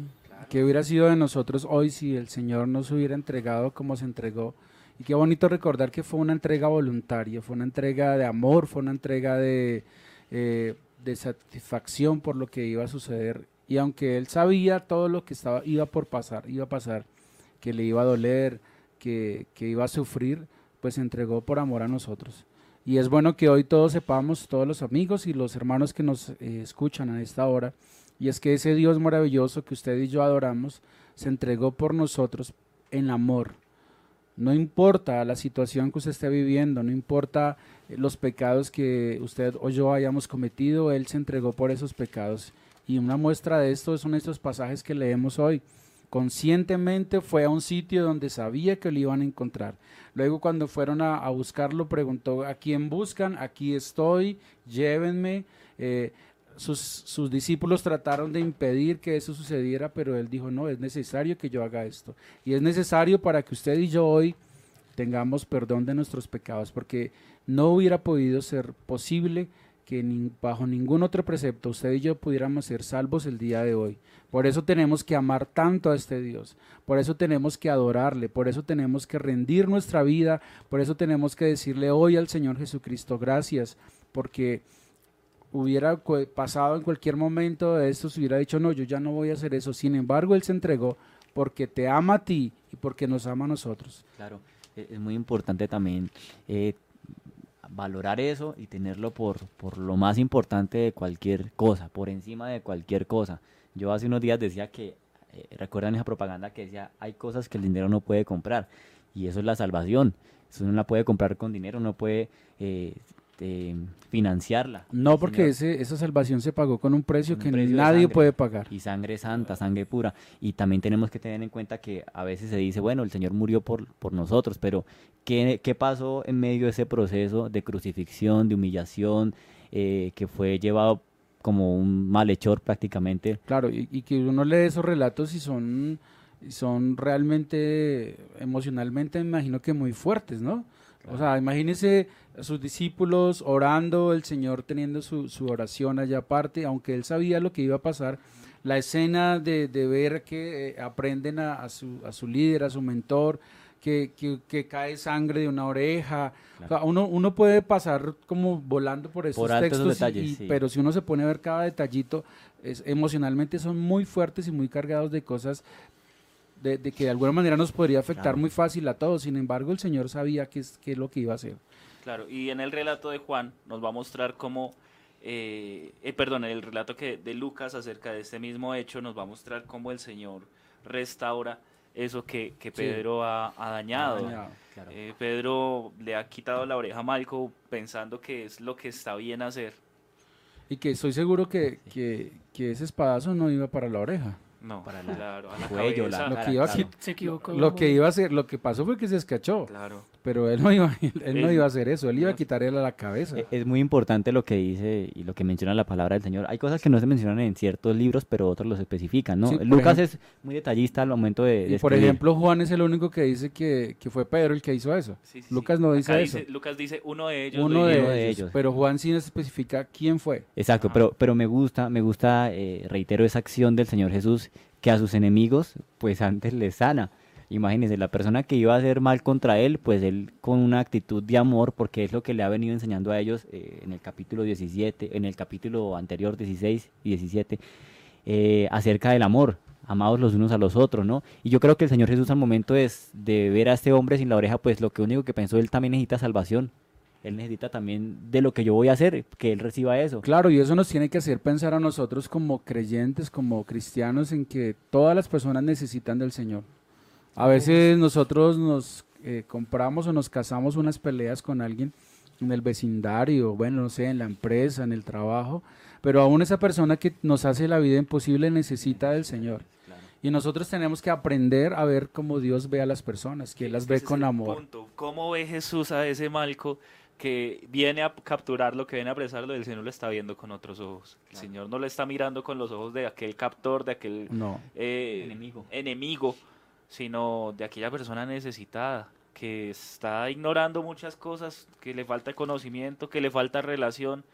¿Qué hubiera sido de nosotros hoy si el Señor nos hubiera entregado como se entregó? Y qué bonito recordar que fue una entrega voluntaria, fue una entrega de amor, fue una entrega de, eh, de satisfacción por lo que iba a suceder. Y aunque él sabía todo lo que estaba, iba por pasar, iba a pasar, que le iba a doler, que, que iba a sufrir, pues se entregó por amor a nosotros. Y es bueno que hoy todos sepamos, todos los amigos y los hermanos que nos eh, escuchan a esta hora, y es que ese Dios maravilloso que usted y yo adoramos, se entregó por nosotros en amor. No importa la situación que usted esté viviendo, no importa eh, los pecados que usted o yo hayamos cometido, Él se entregó por esos pecados. Y una muestra de esto son estos pasajes que leemos hoy. Conscientemente fue a un sitio donde sabía que lo iban a encontrar. Luego cuando fueron a, buscarlo, preguntó, ¿a quién buscan? Aquí estoy, llévenme. Eh, sus, sus discípulos trataron de impedir que eso sucediera, pero él dijo, no, es necesario que yo haga esto. Y es necesario para que usted y yo hoy tengamos perdón de nuestros pecados, porque no hubiera podido ser posible que bajo ningún otro precepto usted y yo pudiéramos ser salvos el día de hoy. Por eso tenemos que amar tanto a este Dios, por eso tenemos que adorarle, por eso tenemos que rendir nuestra vida, por eso tenemos que decirle hoy al Señor Jesucristo gracias, porque hubiera pasado en cualquier momento de estos, hubiera dicho, no, yo ya no voy a hacer eso. Sin embargo, Él se entregó porque te ama a ti y porque nos ama a nosotros. Claro, e- es muy importante también eh, valorar eso y tenerlo por, por lo más importante de cualquier cosa, por encima de cualquier cosa. Yo hace unos días decía que, eh, recuerdan esa propaganda que decía, hay cosas que el dinero no puede comprar, y eso es la salvación. Eso no la puede comprar con dinero, no puede eh, eh, financiarla. No, porque ese, esa salvación se pagó con un precio con un que precio nadie sangre. puede pagar. Y sangre santa, sangre pura. Y también tenemos que tener en cuenta que a veces se dice, bueno, el Señor murió por, por nosotros, pero ¿qué, qué pasó en medio de ese proceso de crucifixión, de humillación, eh, que fue llevado como un malhechor prácticamente? Claro, y, y que uno lee esos relatos y son, y son realmente emocionalmente, me imagino que muy fuertes, ¿no? O sea, imagínese a sus discípulos orando, el Señor teniendo su, su oración allá aparte, aunque él sabía lo que iba a pasar, la escena de, de ver que eh, aprenden a, a su, a su líder, a su mentor, que, que, que cae sangre de una oreja. O sea, uno, uno puede pasar como volando por esos Por textos, detalles, y- sí. pero si uno se pone a ver cada detallito, es, emocionalmente son muy fuertes y muy cargados de cosas de, de que de alguna manera nos podría afectar Claro. muy fácil a todos. Sin embargo, el Señor sabía qué es, qué es lo que iba a hacer. Claro, y en el relato de Juan nos va a mostrar cómo, eh, eh, perdón, en el relato que de Lucas acerca de este mismo hecho nos va a mostrar cómo el Señor restaura eso que, que Pedro ha, ha dañado. dañado, claro. Eh, Pedro le ha quitado la oreja a Malco pensando que es lo que está bien hacer. Y que estoy seguro que, que, que ese espadazo no iba para la oreja. No, Para la- claro, a la cuello, cabeza. la Lo que iba a claro. Se equivocó. Lo que iba a hacer, lo que pasó fue que se escachó. Claro. Pero él no iba, él no iba a hacer eso, él iba a quitarle la cabeza. E- Es muy importante lo que dice y lo que menciona la palabra del Señor. Hay cosas que no se mencionan en ciertos libros, pero otros los especifican, ¿no? Sí, Lucas es muy detallista al momento de, de Y por escribir. ejemplo, Juan es el único que dice que, que fue Pedro el que hizo eso. Sí, sí, Lucas no dice Acá eso. Lucas dice uno de ellos. Uno de, de ellos, ellos. Pero Juan sí nos especifica quién fue. Exacto, Ajá. pero, pero me gusta, me gusta, eh, reitero esa acción del Señor Jesús que a sus enemigos, pues antes les sana. Imagínense, la persona que iba a hacer mal contra él, pues él con una actitud de amor, porque es lo que le ha venido enseñando a ellos eh, en el capítulo 17, en el capítulo anterior 16 y 17, eh, acerca del amor, amados los unos a los otros, ¿no? Y yo creo que el Señor Jesús al momento es de ver a este hombre sin la oreja, pues lo que único que pensó, él también necesita salvación. Él necesita también de lo que yo voy a hacer, que él reciba eso. Claro, y eso nos tiene que hacer pensar a nosotros como creyentes, como cristianos, en que todas las personas necesitan del Señor. A veces nosotros nos eh, compramos o nos casamos unas peleas con alguien en el vecindario, bueno, no sé, en la empresa, en el trabajo, pero aún esa persona que nos hace la vida imposible necesita del Señor. Y nosotros tenemos que aprender a ver cómo Dios ve a las personas, que Él las ve ese con amor. punto. ¿Cómo ve Jesús a ese Malco que viene a capturarlo, que viene a apresarlo? El Señor lo está viendo con otros ojos. El Señor no lo está mirando con los ojos de aquel captor, de aquel No. eh, Enemigo. enemigo, sino de aquella persona necesitada que está ignorando muchas cosas, que le falta conocimiento, que le falta relación,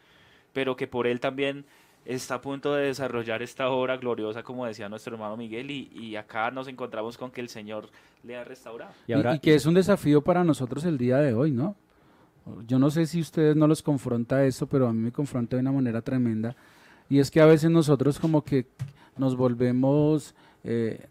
pero que por él también está a punto de desarrollar esta obra gloriosa, como decía nuestro hermano Miguel, y, y acá nos encontramos con que el Señor le ha restaurado. Y Y, ahora, y que es un desafío para nosotros el día de hoy, ¿no? Yo no sé si ustedes no los confronta eso, pero a mí me confronta de una manera tremenda. Y es que a veces nosotros como que nos volvemos, eh,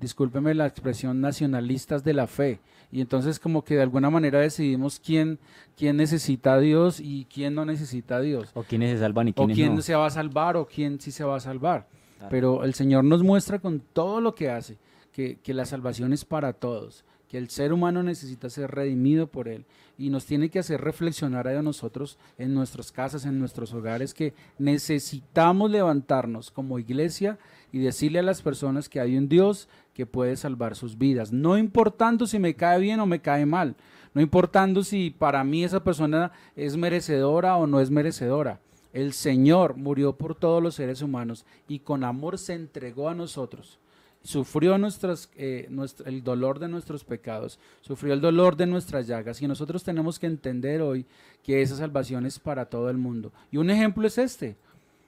discúlpeme la expresión, nacionalistas de la fe. Y entonces como que de alguna manera decidimos quién, quién necesita a Dios y quién no necesita a Dios. o quiénes se salvan y O quiénes quién no. se va a salvar o quién sí se va a salvar. Claro. Pero el Señor nos muestra con todo lo que hace que, que la salvación es para todos, que el ser humano necesita ser redimido por Él y nos tiene que hacer reflexionar a nosotros en nuestras casas, en nuestros hogares, que necesitamos levantarnos como iglesia y decirle a las personas que hay un Dios que puede salvar sus vidas, no importando si me cae bien o me cae mal, no importando si para mí esa persona es merecedora o no es merecedora. El Señor murió por todos los seres humanos y con amor se entregó a nosotros. Sufrió nuestras, eh, el dolor de nuestros pecados, sufrió el dolor de nuestras llagas y nosotros tenemos que entender hoy que esa salvación es para todo el mundo. Y un ejemplo es este.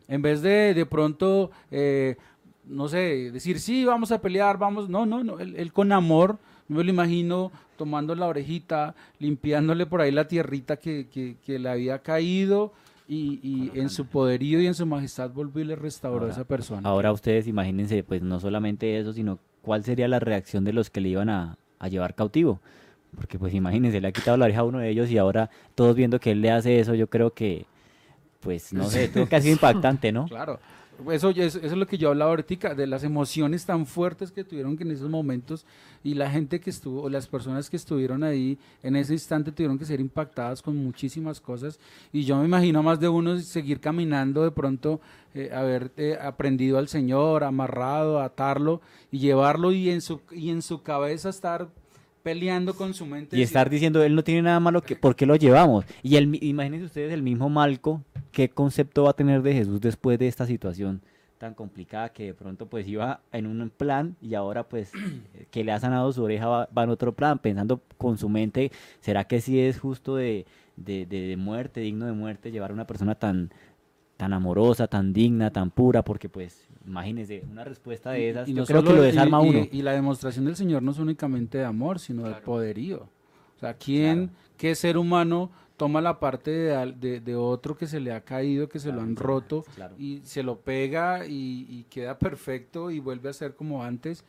En vez de de pronto, eh, no sé, decir, sí, vamos a pelear, vamos, no, no, no, él, con amor, me lo imagino tomando la orejita, limpiándole por ahí la tierrita que, que le había caído y, y en su poderío y en su majestad volvió y le restauró a esa persona. Ahora ustedes imagínense, pues no solamente eso, sino cuál sería la reacción de los que le iban a, a llevar cautivo. Porque pues imagínense, le ha quitado la oreja a uno de ellos y ahora todos viendo que él le hace eso, yo creo que, pues no sé, tuvo que ha sido impactante, ¿no? Claro. Eso, eso es lo que yo hablaba ahorita, de las emociones tan fuertes que tuvieron que en esos momentos y la gente que estuvo, o las personas que estuvieron ahí en ese instante tuvieron que ser impactadas con muchísimas cosas. Y yo me imagino más de uno seguir caminando de pronto, eh, haber eh, aprendido al Señor, amarrado, atarlo y llevarlo y en su, y en su cabeza estar peleando con su mente. Y estar diciendo, él no tiene nada malo, que, ¿por qué lo llevamos? Y el, imagínense ustedes el mismo Malco, ¿qué concepto va a tener de Jesús después de esta situación tan complicada que de pronto pues iba en un plan y ahora pues que le ha sanado su oreja va, va en otro plan, pensando con su mente, ¿será que sí es justo de, de, de- de muerte, digno de muerte, llevar a una persona tan tan amorosa, tan digna, tan pura, porque pues imagínese, una respuesta de esas, Y yo no creo que solo- lo desarma y- y- uno. Y, la demostración del Señor no es únicamente de amor, sino de poderío. O sea, ¿quién, qué ser humano toma la parte de, de- de otro que se le ha caído, que se lo han roto, claro. y se lo pega y, y queda perfecto y vuelve a ser como antes?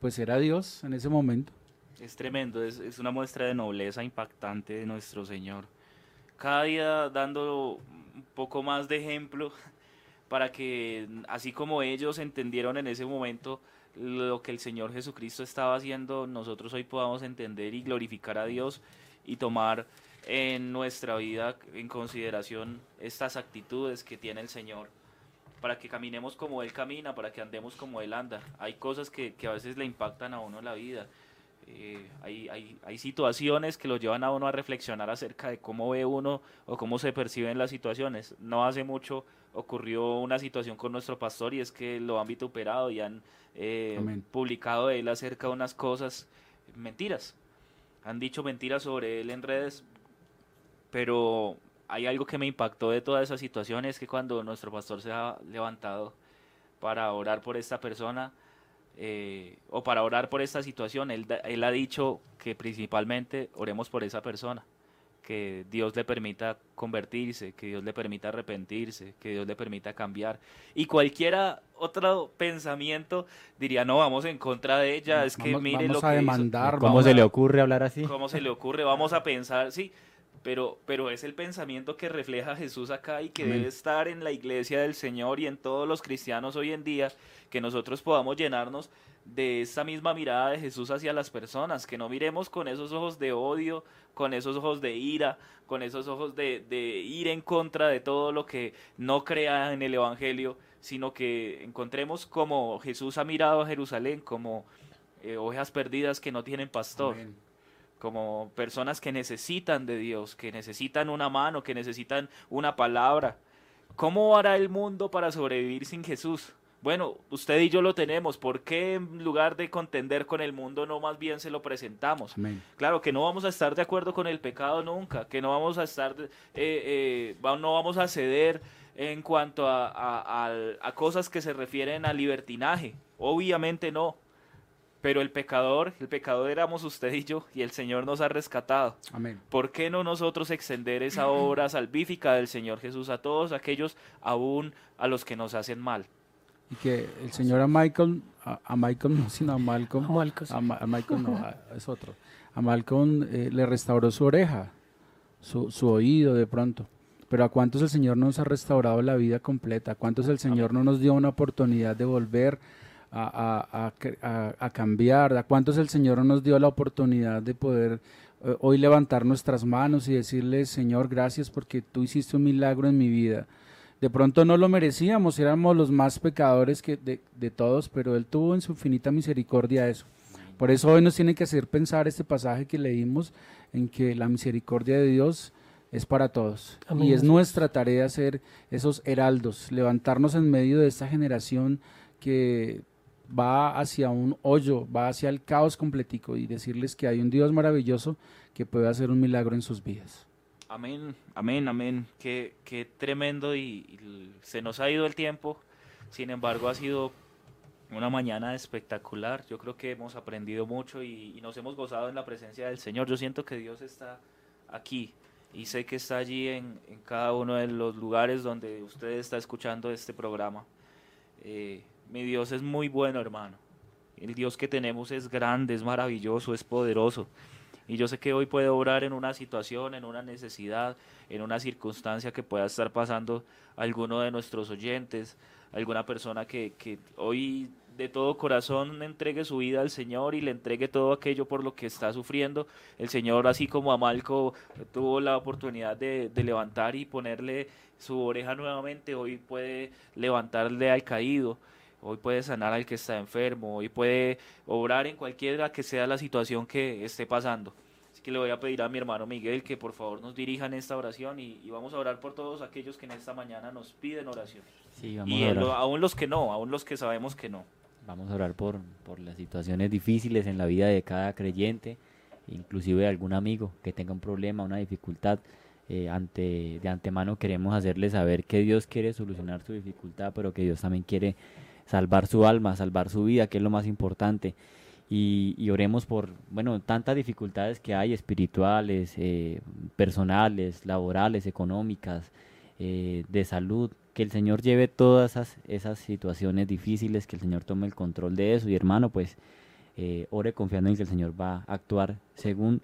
Pues era Dios en ese momento. Es tremendo, es, es una muestra de nobleza impactante de nuestro Señor. Cada día dando un poco más de ejemplo para que, así como ellos entendieron en ese momento lo que el Señor Jesucristo estaba haciendo, nosotros hoy podamos entender y glorificar a Dios y tomar en nuestra vida en consideración estas actitudes que tiene el Señor para que caminemos como Él camina, para que andemos como Él anda. Hay cosas que, que a veces le impactan a uno en la vida. Eh, hay, hay, hay situaciones que lo llevan a uno a reflexionar acerca de cómo ve uno o cómo se perciben las situaciones. No hace mucho ocurrió una situación con nuestro pastor y es que lo han vituperado y han eh, publicado de él acerca de unas cosas, mentiras. Han dicho mentiras sobre él en redes, pero hay algo que me impactó de toda esa situación es que cuando nuestro pastor se ha levantado para orar por esta persona eh, o para orar por esta situación, él, él ha dicho que principalmente oremos por esa persona, que Dios le permita convertirse, que Dios le permita arrepentirse, que Dios le permita cambiar. Y cualquiera otro pensamiento diría, no, vamos en contra de ella, es que mire vamos lo a que hizo". demandar, ¿Cómo vamos se a- le ocurre hablar así? ¿Cómo se le ocurre? Vamos a pensar, sí, pero, pero es el pensamiento que refleja Jesús acá y que Amén. debe estar en la iglesia del Señor y en todos los cristianos hoy en día, que nosotros podamos llenarnos de esta misma mirada de Jesús hacia las personas, que no miremos con esos ojos de odio, con esos ojos de ira, con esos ojos de, de ir en contra de todo lo que no crea en el Evangelio, sino que encontremos como Jesús ha mirado a Jerusalén, como eh, ovejas perdidas que no tienen pastor Amén. Como personas que necesitan de Dios, que necesitan una mano, que necesitan una palabra. ¿Cómo hará el mundo para sobrevivir sin Jesús? Bueno, usted y yo lo tenemos. ¿Por qué en lugar de contender con el mundo no más bien se lo presentamos? Amén. Claro que no vamos a estar de acuerdo con el pecado nunca, que no vamos a estar, eh, eh, no vamos a ceder en cuanto a, a- al- a cosas que se refieren al libertinaje. Obviamente no. Pero el pecador, el pecador éramos usted y yo, y el Señor nos ha rescatado. Amén. ¿Por qué no nosotros extender esa obra salvífica del Señor Jesús a todos aquellos, aún a los que nos hacen mal? Y que el Señor a Michael, a, a Michael no, sino a Malcolm, A Malcolm, sí. a, Ma- a Michael no, a- es otro. A Malcolm eh, le restauró su oreja, su, su oído de pronto. Pero ¿a cuántos el Señor nos ha restaurado la vida completa? ¿A cuántos el Señor no nos dio una oportunidad de volver a, cambiar? ¿A cuántos el Señor no nos dio la oportunidad de poder eh, hoy levantar nuestras manos y decirle, Señor, gracias porque tú hiciste un milagro en mi vida? De pronto no lo merecíamos, éramos los más pecadores que de, de todos, pero Él tuvo en su infinita misericordia eso. Por eso hoy nos tiene que hacer pensar este pasaje que leímos en que la misericordia de Dios es para todos. Amén. Y es nuestra tarea ser esos heraldos, levantarnos en medio de esta generación que va hacia un hoyo, va hacia el caos completico y decirles que hay un Dios maravilloso que puede hacer un milagro en sus vidas. Amén, amén, amén. Qué, qué tremendo y, se nos ha ido el tiempo. Sin embargo, ha sido una mañana espectacular. Yo creo que hemos aprendido mucho y, nos hemos gozado en la presencia del Señor. Yo siento que Dios está aquí y sé que está allí en, en cada uno de los lugares donde usted está escuchando este programa. Eh, mi Dios es muy bueno, hermano. El Dios que tenemos es grande, es maravilloso, es poderoso. Y yo sé que hoy puede obrar en una situación, en una necesidad, en una circunstancia que pueda estar pasando alguno de nuestros oyentes, alguna persona que, que hoy de todo corazón entregue su vida al Señor y le entregue todo aquello por lo que está sufriendo. El Señor, así como a Malco tuvo la oportunidad de, de levantar y ponerle su oreja nuevamente, hoy puede levantarle al caído. Hoy puede sanar al que está enfermo, hoy puede obrar en cualquiera que sea la situación que esté pasando. Así que le voy a pedir a mi hermano Miguel que por favor nos dirija en esta oración y, y vamos a orar por todos aquellos que en esta mañana nos piden oración. Sí, vamos Y a en lo- orar. aún los que no, aún los que sabemos que no. Vamos a orar por, por las situaciones difíciles en la vida de cada creyente, inclusive de algún amigo que tenga un problema, una dificultad. eh, ante, de antemano queremos hacerles saber que Dios quiere solucionar su dificultad, pero que Dios también quiere salvar su alma, salvar su vida, que es lo más importante. Y, oremos por, bueno, tantas dificultades que hay espirituales, eh, personales, laborales, económicas, eh, de salud, que el Señor lleve todas esas, esas situaciones difíciles, que el Señor tome el control de eso. Y hermano, pues eh, ore confiando en que el Señor va a actuar según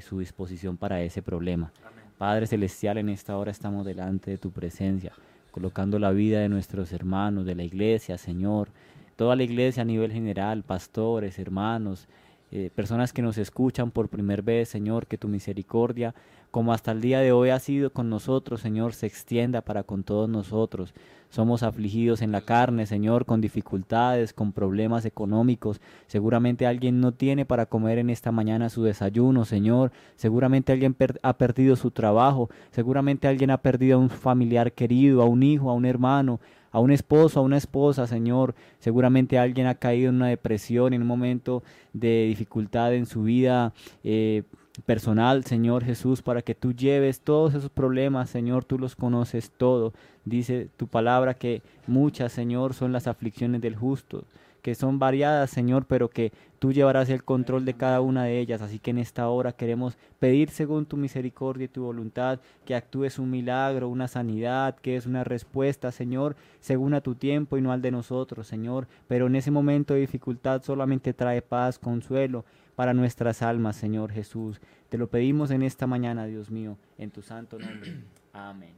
su disposición para ese problema. Padre Celestial, en esta hora estamos delante de tu presencia, colocando la vida de nuestros hermanos, de la iglesia, Señor, toda la iglesia a nivel general, pastores, hermanos, eh, personas que nos escuchan por primera vez, Señor, que tu misericordia, como hasta el día de hoy ha sido con nosotros, Señor, se extienda para con todos nosotros. Somos afligidos en la carne, Señor, con dificultades, con problemas económicos. Seguramente alguien no tiene para comer en esta mañana su desayuno, Señor. Seguramente alguien ha perdido su trabajo. Seguramente alguien ha perdido a un familiar querido, a un hijo, a un hermano a un esposo, a una esposa, Señor. Seguramente alguien ha caído en una depresión, en un momento de dificultad en su vida. Eh, personal, Señor Jesús, para que tú lleves todos esos problemas, Señor, tú los conoces todo. Dice tu palabra que muchas, Señor, son las aflicciones del justo, que son variadas, Señor, pero que tú llevarás el control de cada una de ellas. Así que en esta hora queremos pedir según tu misericordia y tu voluntad que actúes un milagro, una sanidad, que es una respuesta, Señor, según a tu tiempo y no al de nosotros, Señor. Pero en ese momento de dificultad solamente trae paz, consuelo para nuestras almas, Señor Jesús. Te lo pedimos en esta mañana, Dios mío, en tu santo nombre. Amén.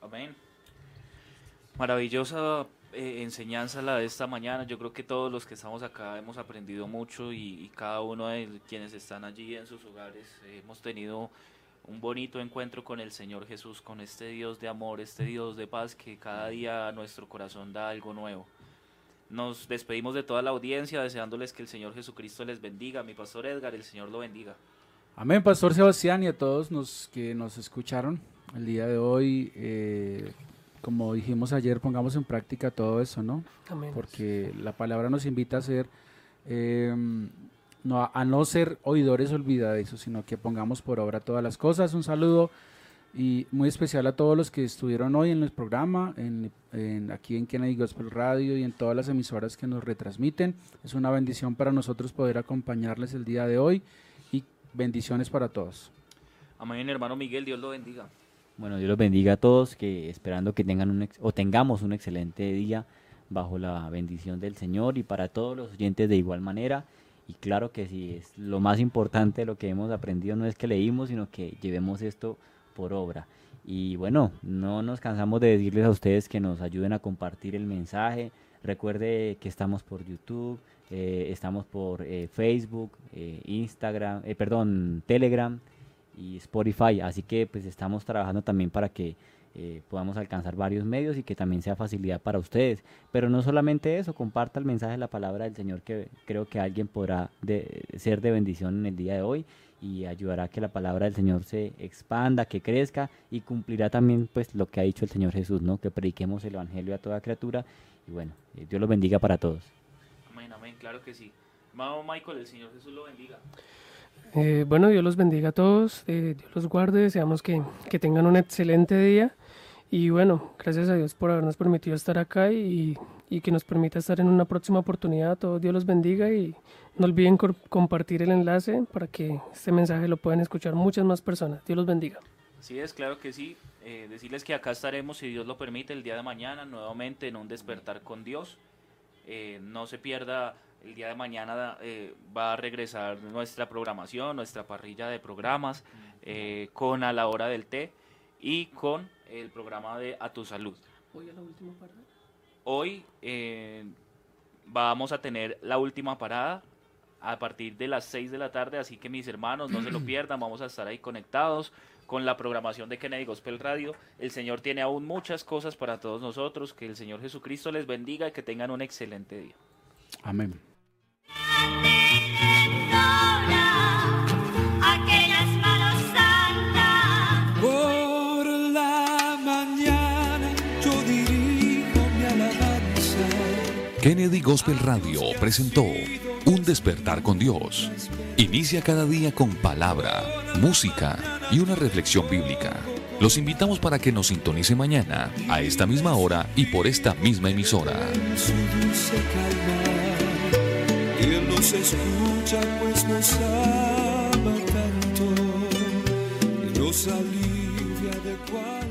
Amén. Maravillosa eh, enseñanza la de esta mañana. Yo creo que todos los que estamos acá hemos aprendido mucho y, cada uno de quienes están allí en sus hogares eh, hemos tenido un bonito encuentro con el Señor Jesús, con este Dios de amor, este Dios de paz que cada día a nuestro corazón da algo nuevo. Nos despedimos de toda la audiencia deseándoles que el Señor Jesucristo les bendiga. Mi pastor Edgar, el Señor lo bendiga. Amén, Pastor Sebastián y a todos los que nos escucharon el día de hoy. Eh, como dijimos ayer, pongamos en práctica todo eso, ¿no? Porque la palabra nos invita a ser, em, no, a no ser oidores olvidadizos, sino que pongamos por obra todas las cosas. Un saludo y muy especial a todos los que estuvieron hoy en el programa, en, aquí en Kennedy Gospel Radio y en todas las emisoras que nos retransmiten. Es una bendición para nosotros poder acompañarles el día de hoy y bendiciones para todos. Amén, hermano Miguel, Dios lo bendiga. Bueno, Dios los bendiga a todos, que esperando que tengan un o tengamos un excelente día bajo la bendición del Señor y para todos los oyentes de igual manera. Y claro que sí, es lo más importante lo que hemos aprendido no es que leímos, sino que llevemos esto por obra. Y bueno, no nos cansamos de decirles a ustedes que nos ayuden a compartir el mensaje. Recuerde que estamos por YouTube, eh, estamos por eh, Facebook, eh, Instagram, perdón, Telegram y Spotify. Así que pues estamos trabajando también para que eh, podamos alcanzar varios medios y que también sea facilidad para ustedes. Pero no solamente eso, comparta el mensaje de la palabra del Señor que creo que alguien podrá de, ser de bendición en el día de hoy y ayudará a que la palabra del Señor se expanda, que crezca y cumplirá también pues lo que ha dicho el Señor Jesús, ¿no? Que prediquemos el evangelio a toda criatura y bueno, eh, Dios los bendiga para todos. Amén, amén, claro que sí. Amado Michael, el Señor Jesús lo bendiga. Eh, bueno, Dios los bendiga a todos, eh, Dios los guarde, deseamos que, que, tengan un excelente día y bueno, gracias a Dios por habernos permitido estar acá y, y que nos permita estar en una próxima oportunidad. Todos Dios los bendiga y no olviden compartir el enlace para que este mensaje lo puedan escuchar muchas más personas. Dios los bendiga. Sí, es claro que sí. Eh, decirles que acá estaremos, si Dios lo permite, el día de mañana nuevamente en un despertar con Dios. no se pierda el día de mañana eh, va a regresar nuestra programación, nuestra parrilla de programas eh, con a la hora del té y con el programa de A tu salud. Hoy la última parada. Hoy eh, vamos a tener la última parada a partir de las 6 de la tarde, así que mis hermanos no se lo pierdan, vamos a estar ahí conectados con la programación de Kennedy Gospel Radio. El Señor tiene aún muchas cosas para todos nosotros, que el Señor Jesucristo les bendiga y que tengan un excelente día. Amén. Kennedy Gospel Radio presentó Un despertar con Dios. Inicia cada día con palabra, música y una reflexión bíblica. Los invitamos para que nos sintonice mañana a esta misma hora y por esta misma emisora. Él nos escucha pues nos ama tanto y nos alivia de.